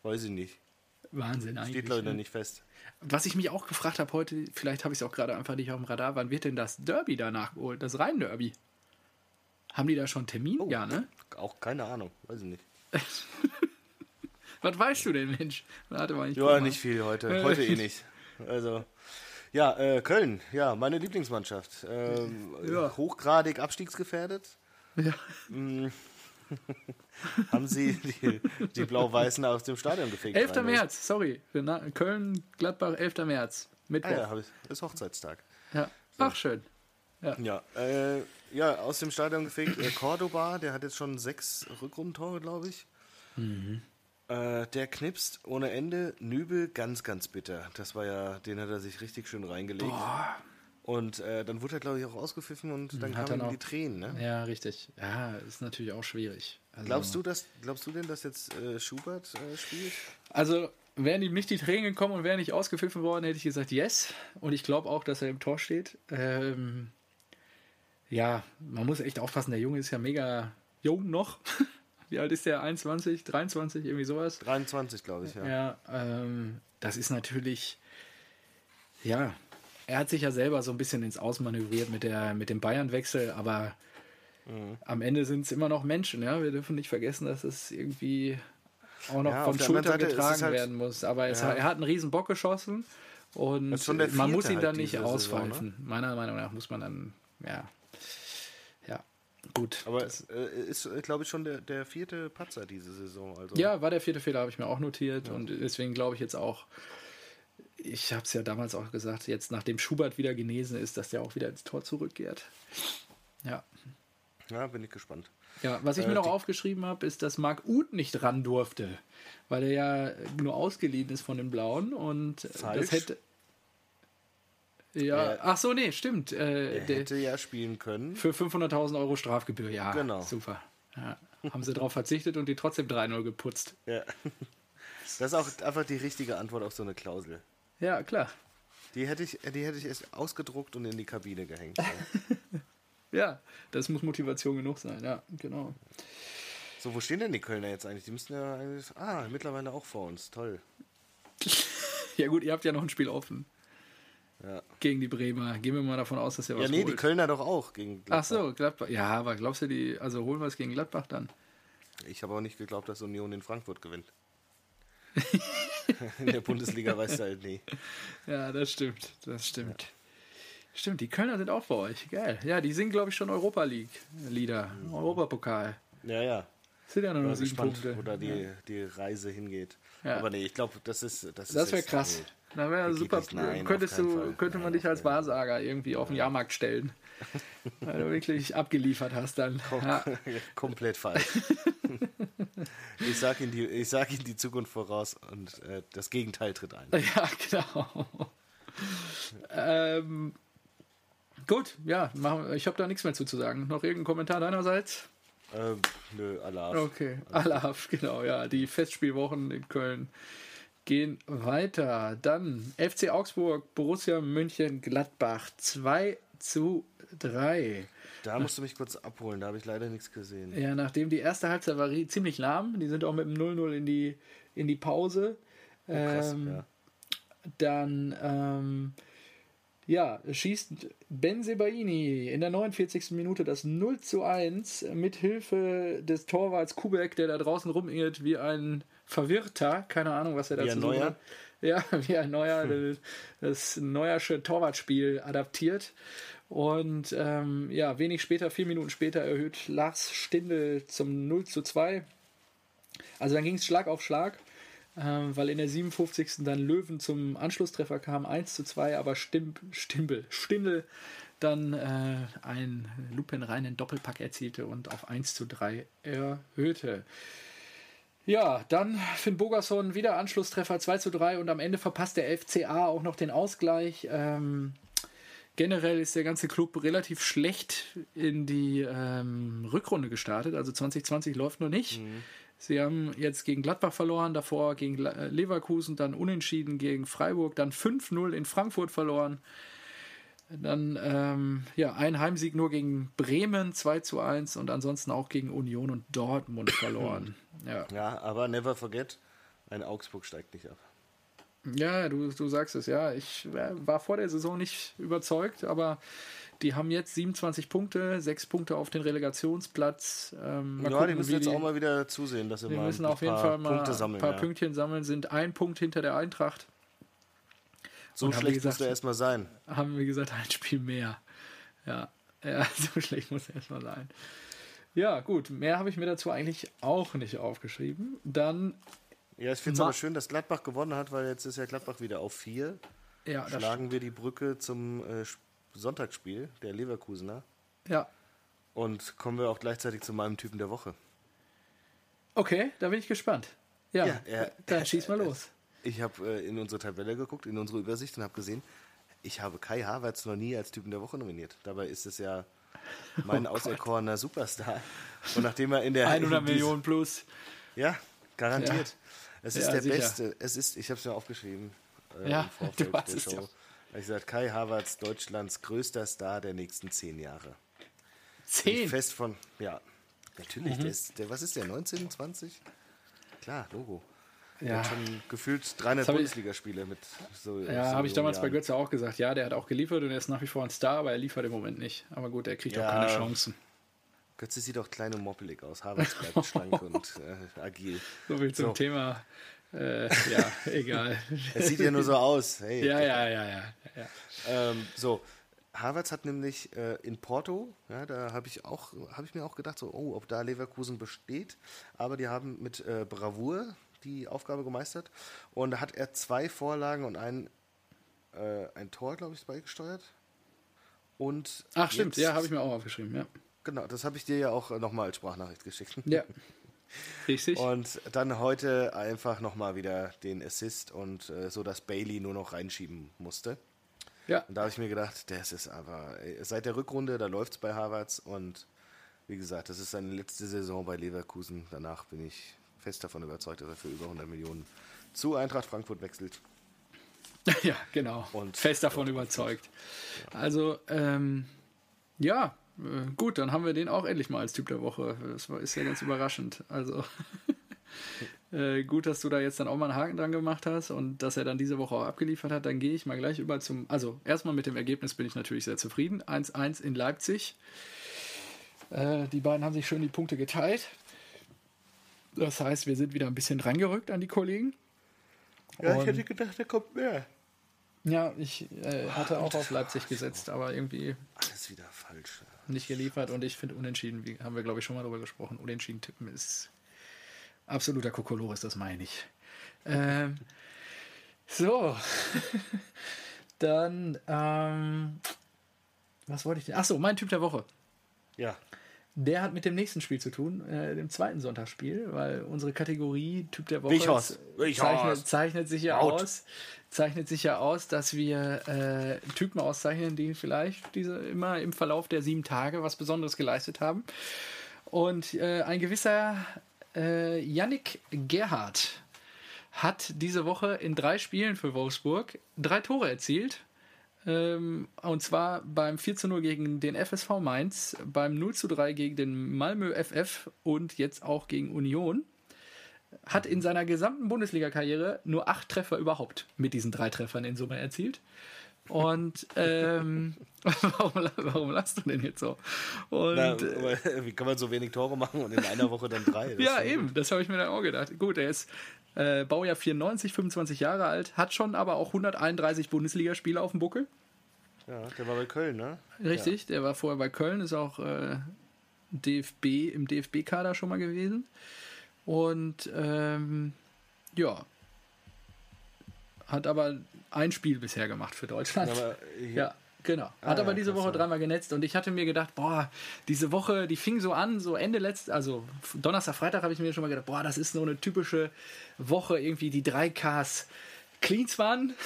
Weiß ich nicht. Wahnsinn eigentlich. Steht, noch ne? nicht fest. Was ich mich auch gefragt habe heute, vielleicht habe ich es auch gerade einfach nicht auf dem Radar, wann wird denn das Derby da nachgeholt? Das Rhein-Derby? Haben die da schon einen Termin? Oh. Ja, ne? Auch keine Ahnung, weiß ich nicht. Was weißt du denn, Mensch? Warte mal, ich Ja, mal. nicht viel heute. Heute eh nicht. Also, ja, äh, Köln, ja, meine Lieblingsmannschaft. Ähm, Ja. Hochgradig abstiegsgefährdet. Ja. Haben sie die, die Blau-Weißen aus dem Stadion gefegt. 11. reinlos. März, sorry. Köln, Gladbach, 11. März. Mittwoch. Ah, ja, ja, ist Hochzeitstag. Ach, schön. Ja, äh, ja, aus dem Stadion gefegt. Äh, Cordoba, der hat jetzt schon sechs Rückrundentore, glaube ich. Mhm. Äh, der knipst ohne Ende. Nübel, ganz, ganz bitter. Das war ja, den hat er sich richtig schön reingelegt. Und äh, dann wurde er, glaube ich, auch ausgepfiffen und dann Mhm, Hat kamen er ihm die Tränen. Ne? Ja, richtig. Ja, ist natürlich auch schwierig. Also, Glaubst du, dass, glaubst du denn, dass jetzt äh, Schubert äh, spielt? Also, wären ihm nicht die Tränen gekommen und wäre nicht ausgepfiffen worden, hätte ich gesagt, yes. Und ich glaube auch, dass er im Tor steht. Ähm, ja, man muss echt aufpassen. Der Junge ist ja mega jung noch. Wie alt ist der? 21, 23, irgendwie sowas? 23, glaube ich, ja. Ja, ähm, das ist natürlich, ja, er hat sich ja selber so ein bisschen ins Ausmanövriert mit, der, mit dem Bayern-Wechsel, aber Mhm. am Ende sind es immer noch Menschen, ja. Wir dürfen nicht vergessen, dass es irgendwie auch noch Ja, von auf der anderen Schulter Seite ist es getragen halt- werden muss. Aber Ja. hat- er hat einen riesen Bock geschossen und man muss ihn halt dann nicht Saison, auspfeifen. Meiner Meinung nach muss man dann, ja, ja, gut. Aber es äh, ist, glaube ich, schon der, der vierte Patzer diese Saison. Also. Ja, war der vierte Fehler, habe ich mir auch notiert. Und deswegen glaube ich jetzt auch, ich habe es ja damals auch gesagt, jetzt nachdem Schubert wieder genesen ist, dass der auch wieder ins Tor zurückkehrt. Ja. ja, bin ich gespannt. Ja, was ich Äh, mir noch aufgeschrieben habe, ist, dass Marc Uth nicht ran durfte, weil er ja nur ausgeliehen ist von den Blauen und Falsch. das hätte. Ja, Er- ach so, nee, stimmt. Äh, Er der, hätte ja spielen können. für 500.000 Euro Strafgebühr, ja. Genau. Super. Ja. Haben sie darauf verzichtet und die trotzdem 3-0 geputzt. Ja. Das ist auch einfach die richtige Antwort auf so eine Klausel. Ja, klar. Die hätte ich, die hätte ich erst ausgedruckt und in die Kabine gehängt. Ja, das muss Motivation genug sein, ja, genau. so, wo stehen denn die Kölner jetzt eigentlich? Die müssten ja eigentlich. Ah, mittlerweile auch vor uns. Toll. Ja gut, ihr habt ja noch ein Spiel offen Ja, gegen die Bremer. Gehen wir mal davon aus, dass ihr was ja nee, die holt. Kölner doch auch gegen Gladbach. Ach so, Gladbach. Ja, aber glaubst du, die, also holen wir es gegen Gladbach dann? Ich habe auch nicht geglaubt, dass Union in Frankfurt gewinnt. in der Bundesliga weißt du halt nie. Ja, das stimmt, das stimmt. Stimmt, die Kölner sind auch bei euch. Geil. Ja, die singen, glaube ich, schon Europa League-Lieder. Europapokal. Ja, ja. Sind ja nur noch sieben gespannt, Punkte. wo da die, die Reise hingeht. Ja. Aber nee, ich glaube, das ist. Das, ist Das wäre krass. Da wäre super. Nein, Könntest du, Fall. könnte man Nein, dich als Wahrsager irgendwie auf den Jahrmarkt stellen. Weil du wirklich abgeliefert hast dann. Ja. Komplett falsch. Ich sage Ihnen, die- ich sag Ihnen die Zukunft voraus und äh, das Gegenteil tritt ein. Ja, genau. ähm, gut, ja, machen, ich habe da nichts mehr zu, zu sagen. Noch irgendein Kommentar deinerseits? Ähm, nö, Allah. Okay, Alaf, genau, ja. Die Festspielwochen in Köln gehen weiter. Dann FC Augsburg, Borussia München, Gladbach 2 zu 3. Da musst du mich kurz abholen, da habe ich leider nichts gesehen. Ja, nachdem die erste Halbzeit war ziemlich lahm, die sind auch mit dem 0-0 in die, in die Pause. Oh, krass, ähm, ja. Dann ähm, ja, schießt Ben Sebaini in der 49. Minute das 0 zu 1 mit Hilfe des Torwarts Kubek, der da draußen rumirrt wie ein Verwirrter. Keine Ahnung, was er dazu ein Neuer? hat. Ja, wie ein Neuer, das- das Neuersche Torwartspiel adaptiert. Und ähm, ja, wenig später, vier Minuten später, erhöht Lars Stindl zum 0 zu 2. Also dann ging es Schlag auf Schlag, ähm, weil in der 57. dann Löwen zum Anschlusstreffer kam, 1 zu 2, aber Stim Stimbel, Stindl dann äh, einen lupenreinen Doppelpack erzielte und auf 1 zu 3 erhöhte. Ja, dann Finn Bogerson wieder Anschlusstreffer 2 zu 3 und am Ende verpasst der FCA auch noch den Ausgleich. Ähm, generell ist der ganze Club relativ schlecht in die ähm, Rückrunde gestartet. Also 2020 läuft noch nicht. Sie haben jetzt gegen Gladbach verloren, davor gegen äh, Leverkusen, dann unentschieden gegen Freiburg, dann 5-0 in Frankfurt verloren. Dann ähm, ja, ein Heimsieg nur gegen Bremen 2 zu 1 und ansonsten auch gegen Union und Dortmund verloren. Ja, Ja, aber never forget, ein Augsburg steigt nicht ab. Ja du, du sagst es, ja. Ich äh, war vor der Saison nicht überzeugt, aber die haben jetzt 27 Punkte, 6 Punkte auf den Relegationsplatz. Ähm, ja, die gucken, müssen wie jetzt die- auch mal wieder zusehen, dass sie Wir mal müssen ein auf jeden paar Fall mal Punkte sammeln. ein paar ja. Pünktchen sammeln, sind ein Punkt hinter der Eintracht. So Und schlecht gesagt- musst du erstmal sein. Haben wir gesagt, ein Spiel mehr. Ja, ja so schlecht muss er erstmal sein. Ja, gut, mehr habe ich mir dazu eigentlich auch nicht aufgeschrieben. Dann, Ja, ich finde es aber schön, dass Gladbach gewonnen hat, weil jetzt ist ja Gladbach wieder auf vier. ja, Schlagen wir die Brücke zum äh, Sp- Sonntagsspiel der Leverkusener ja, und kommen wir auch gleichzeitig zu meinem Typen der Woche. okay, da bin ich gespannt. Ja, Ja, er- dann schieß mal los. Ich habe äh, in unsere Tabelle geguckt, in unsere Übersicht und habe gesehen, ich habe Kai Havertz noch nie als Typen der Woche nominiert. Dabei ist es ja mein auserkorener Superstar. Und nachdem er in der 100 in Millionen plus. Ja, garantiert. Es ist Ja, der sicher. Beste. Es ist, ich habe es mir aufgeschrieben. Äh, Ja, du hast der es Show. ja. Hab Ich gesagt, Kai Havertz, Deutschlands größter Star der nächsten zehn Jahre. 10. Fest von, ja, natürlich. Mhm. Der ist, der, was ist der, 19, 20? Klar, Logo. Ja, hat schon gefühlt 300 hab ich- Bundesligaspiele mit so. ja so habe ich damals bei Jahren. Götze auch gesagt. Ja, der hat auch geliefert und er ist nach wie vor ein Star, aber er liefert im Moment nicht. Aber gut, er kriegt auch Ja. keine Chancen. Götze sieht auch klein und moppelig aus. Havertz bleibt schlank und äh, agil. So viel zum So. Thema. Äh, ja, egal. Es sieht ja nur so aus. Hey, ja, ja, ja, ja, ja. Ähm, so, Havertz hat nämlich äh, in Porto, ja, da habe ich auch, habe ich mir auch gedacht, so, oh, ob da Leverkusen besteht. Aber die haben mit äh, Bravour die Aufgabe gemeistert. Und da hat er zwei Vorlagen und ein, äh, ein Tor, glaube ich, beigesteuert. Und Ach, stimmt, ja, habe ich mir auch aufgeschrieben, ja. Genau, das habe ich dir ja auch nochmal als Sprachnachricht geschickt. Ja. Richtig. Und dann heute einfach nochmal wieder den Assist und äh, so, dass Bailey nur noch reinschieben musste. ja. Und da habe ich mir gedacht, das ist aber, ey, seit der Rückrunde, da läuft es bei Harvards und wie gesagt, das ist seine letzte Saison bei Leverkusen. Danach bin ich fest davon überzeugt, dass er für über 100 Millionen zu Eintracht Frankfurt wechselt. ja, genau. Und Fest davon überzeugt. Also, ähm, ja, äh, gut, dann haben wir den auch endlich mal als Typ der Woche. Das ist ja ganz überraschend. Also, äh, gut, dass du da jetzt dann auch mal einen Haken dran gemacht hast und dass er dann diese Woche auch abgeliefert hat. Dann gehe ich mal gleich über zum. Also, erstmal mit dem Ergebnis bin ich natürlich sehr zufrieden. 1-1 in Leipzig. Äh, die beiden haben sich schön die Punkte geteilt. Das heißt, wir sind wieder ein bisschen drangerückt an die Kollegen. Ja, ich Und- hätte gedacht, da kommt mehr. Ja, ich äh, hatte auch auf Leipzig gesetzt, aber irgendwie Alles wieder falsch. nicht geliefert und ich finde unentschieden, wie haben wir glaube ich schon mal darüber gesprochen, unentschieden tippen ist absoluter Kokolores, das meine ich. Ähm, so, dann, ähm, was wollte ich denn? Achso, mein Typ der Woche. Ja, Der hat mit dem nächsten Spiel zu tun, äh, dem zweiten Sonntagsspiel, weil unsere Kategorie Typ der Woche Wichhorst. Wichhorst. zeichnet, zeichnet sich ja Out. aus, zeichnet sich ja aus, dass wir äh, Typen auszeichnen, die vielleicht diese immer im Verlauf der sieben Tage was Besonderes geleistet haben. Und äh, ein gewisser äh, Yannick Gerhardt hat diese Woche in drei Spielen für Wolfsburg drei Tore erzielt. Ähm, und zwar beim 4 zu 0 gegen den FSV Mainz, beim 0 zu 3 gegen den Malmö FF und jetzt auch gegen Union. Hat in seiner gesamten Bundesliga-Karriere nur acht Treffer überhaupt mit diesen drei Treffern in Summe erzielt. Und ähm, warum, warum lachst du denn jetzt so? Und, Na, wie kann man so wenig Tore machen und in einer Woche dann drei? Ja, eben, das habe ich mir dann auch gedacht. Gut, er ist äh, Baujahr 94, 25 Jahre alt, hat schon aber auch 131 Bundesligaspiele auf dem Buckel. Ja, der war bei Köln, ne? Richtig, ja. der war vorher bei Köln, ist auch äh, DFB, im DFB-Kader schon mal gewesen. Und ähm, ja, hat aber ein Spiel bisher gemacht für Deutschland. Aber ja, genau. Hat ah, aber diese Woche dreimal genetzt und ich hatte mir gedacht, boah, diese Woche, die fing so an, so Ende letzt, also Donnerstag, Freitag habe ich mir schon mal gedacht, boah, das ist so eine typische Woche, irgendwie die 3Ks Cleans waren.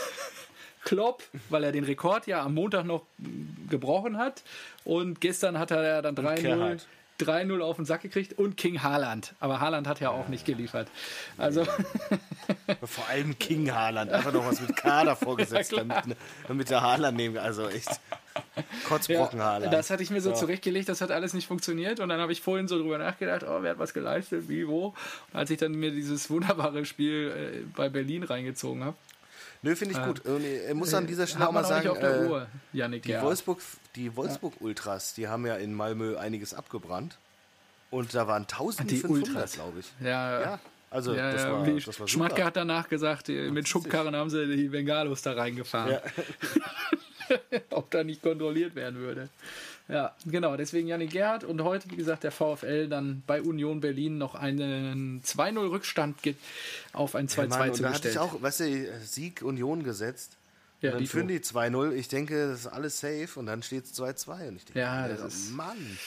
Klopp, weil er den Rekord ja am Montag noch gebrochen hat. Und gestern hat er ja dann 3-0 3-0 auf den Sack gekriegt und King Haaland. Aber Haaland hat ja auch nicht geliefert. Also Vor allem King Haaland. Einfach noch was mit K davor gesetzt, ja, damit, damit der Haaland nehmen. Also echt Kotzbrocken ja, Haaland. Das hatte ich mir so ja. zurechtgelegt, das hat alles nicht funktioniert. Und dann habe ich vorhin so drüber nachgedacht, oh, wer hat was geleistet, wie, wo. Und als ich dann mir dieses wunderbare Spiel äh, bei Berlin reingezogen habe, Nö, finde ich äh, gut. Und ich muss an dieser Stelle auch mal sagen, äh, Uhr, Janik, die, ja. Wolfsburg, die Wolfsburg Ultras, die haben ja in Malmö einiges abgebrannt. Und da waren 1500, glaube ich. Ja, ja. Also, ja, das, war, das war. Schmatke hat danach gesagt, mit Schubkarren haben sie die Bengalos da reingefahren. Ja. Ob da nicht kontrolliert werden würde. Ja, genau, deswegen Janik Gerhardt und heute, wie gesagt, der VfL dann bei Union Berlin noch einen 2-0 Rückstand auf ein 2-2 ja, zu da hatte ich auch, weißt du, Sieg Union gesetzt. Ja, und dann führen die 2-0. Ich denke, das ist alles safe und dann steht es 2-2 und ich denke, ja, das ist Mann.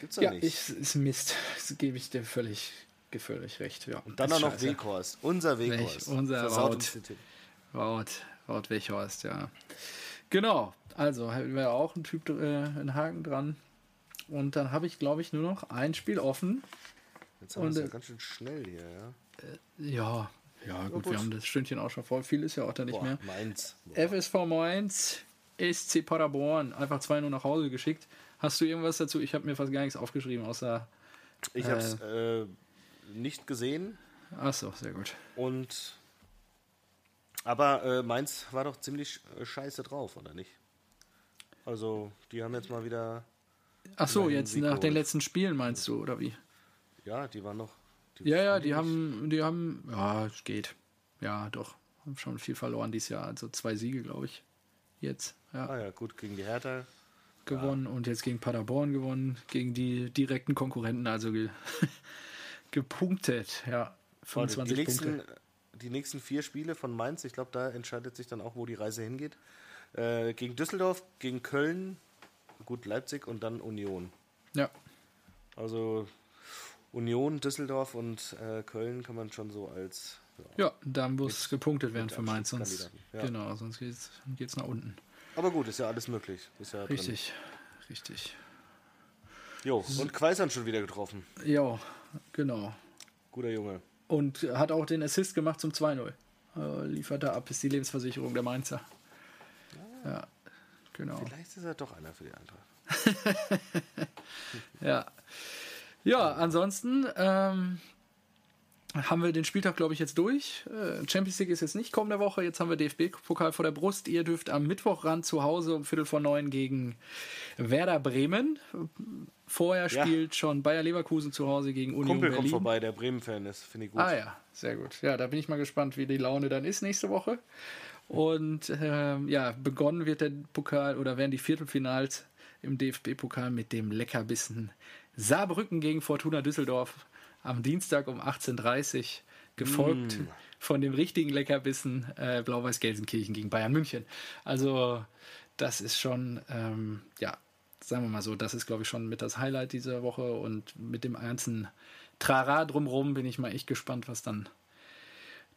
Gibt's doch ja, nicht. Ja, ist Mist. Das gebe ich dir völlig, völlig recht. Ja, und dann auch noch Weghorst. Unser Weghorst. Unser Wout. Wout. Wout Weghorst, ja. Genau, also hätten wir auch einen Typ, äh, einen Haken dran. Und dann habe ich, glaube ich, nur noch ein Spiel offen. Jetzt haben wir es ja äh, ganz schön schnell hier, ja. Äh, ja, ja, gut, wir haben das Stündchen auch schon voll. Viel ist ja auch da nicht Boah, mehr. Mainz. Boah. FSV Mainz, SC Paderborn, einfach 2-0 nach Hause geschickt. Hast du irgendwas dazu? Ich habe mir fast gar nichts aufgeschrieben, außer. Ich habe es äh, nicht gesehen. Achso, sehr gut. Und aber äh, Mainz war doch ziemlich äh, scheiße drauf, oder nicht? Also, die haben jetzt mal wieder. Ach so, jetzt Sieg nach geholt. den letzten Spielen meinst du, oder wie? Ja, die waren noch. Die ja, ja, die haben, die haben, ja, es geht. Ja, doch. Haben schon viel verloren dieses Jahr. Also zwei Siege, glaube ich. Jetzt. Ja. Ah ja, gut, gegen die Hertha. Gewonnen ja. und jetzt gegen Paderborn gewonnen. Gegen die direkten Konkurrenten, also ge gepunktet. Ja, 25 die nächsten, Punkte die nächsten vier Spiele von Mainz, ich glaube, da entscheidet sich dann auch, wo die Reise hingeht. Äh, gegen Düsseldorf, gegen Köln, gut Leipzig und dann Union. Ja. Also Union, Düsseldorf und äh, Köln kann man schon so als. Ja, ja da muss gepunktet werden für Mainz, sonst, ja. genau, sonst geht es nach unten. Aber gut, ist ja alles möglich. Ist ja richtig, drin. richtig. Jo, und Quaisern schon wieder getroffen. Ja, genau. Guter Junge. Und hat auch den Assist gemacht zum 2-0. Äh, liefert er ab, ist die Lebensversicherung der Mainzer. Ah, ja, genau. Vielleicht ist er doch einer für die Eintracht. ja. Ja, ansonsten ähm, haben wir den Spieltag, glaube ich, jetzt durch. Äh, Champions League ist jetzt nicht kommende Woche. Jetzt haben wir DFB-Pokal vor der Brust. Ihr dürft am Mittwoch ran zu Hause um Viertel vor neun gegen Werder Bremen. Vorher ja. spielt schon Bayer Leverkusen zu Hause gegen Union Kumpel Berlin. kommt vorbei, der Bremen-Fan ist, finde ich gut. Ah ja, sehr gut. Ja, da bin ich mal gespannt, wie die Laune dann ist nächste Woche. Und ähm, ja, begonnen wird der Pokal oder werden die Viertelfinals im DFB-Pokal mit dem Leckerbissen Saarbrücken gegen Fortuna Düsseldorf am Dienstag um 18.30 Uhr, gefolgt mm. von dem richtigen Leckerbissen äh, Blau-Weiß Gelsenkirchen gegen Bayern München. Also das ist schon, ähm, ja, sagen wir mal so, das ist, glaube ich, schon mit das Highlight dieser Woche und mit dem ganzen Trara drumherum bin ich mal echt gespannt, was dann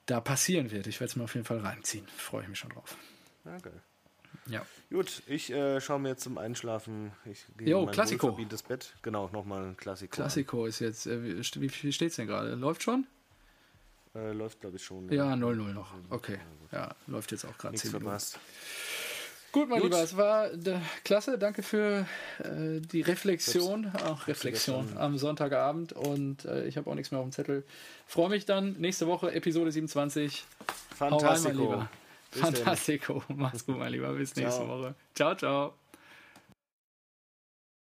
da passieren wird. Ich werde es mir auf jeden Fall reinziehen. Freue ich mich schon drauf. Okay. Ja. Gut, ich äh, schaue mir jetzt zum Einschlafen. Ich gehe jo, Klassiko. das Bett. Genau, nochmal ein Klassiko. Klassiko ist jetzt, äh, wie, wie steht es denn gerade? Läuft schon? Äh, läuft, glaube ich, schon. Ja, 0-0 noch. Okay. Ja, läuft jetzt auch gerade 10 verpasst. Gut, mein Gut. Lieber, es war äh, klasse. Danke für äh, die Reflexion. Auch Reflexion am Sonntagabend. Und äh, ich habe auch nichts mehr auf dem Zettel. Freue mich dann. Nächste Woche, Episode 27. Fantastico. Hau rein, mein Lieber. Fantastico. Mach's gut, mein Lieber. Bis nächste ciao. Woche. Ciao, ciao.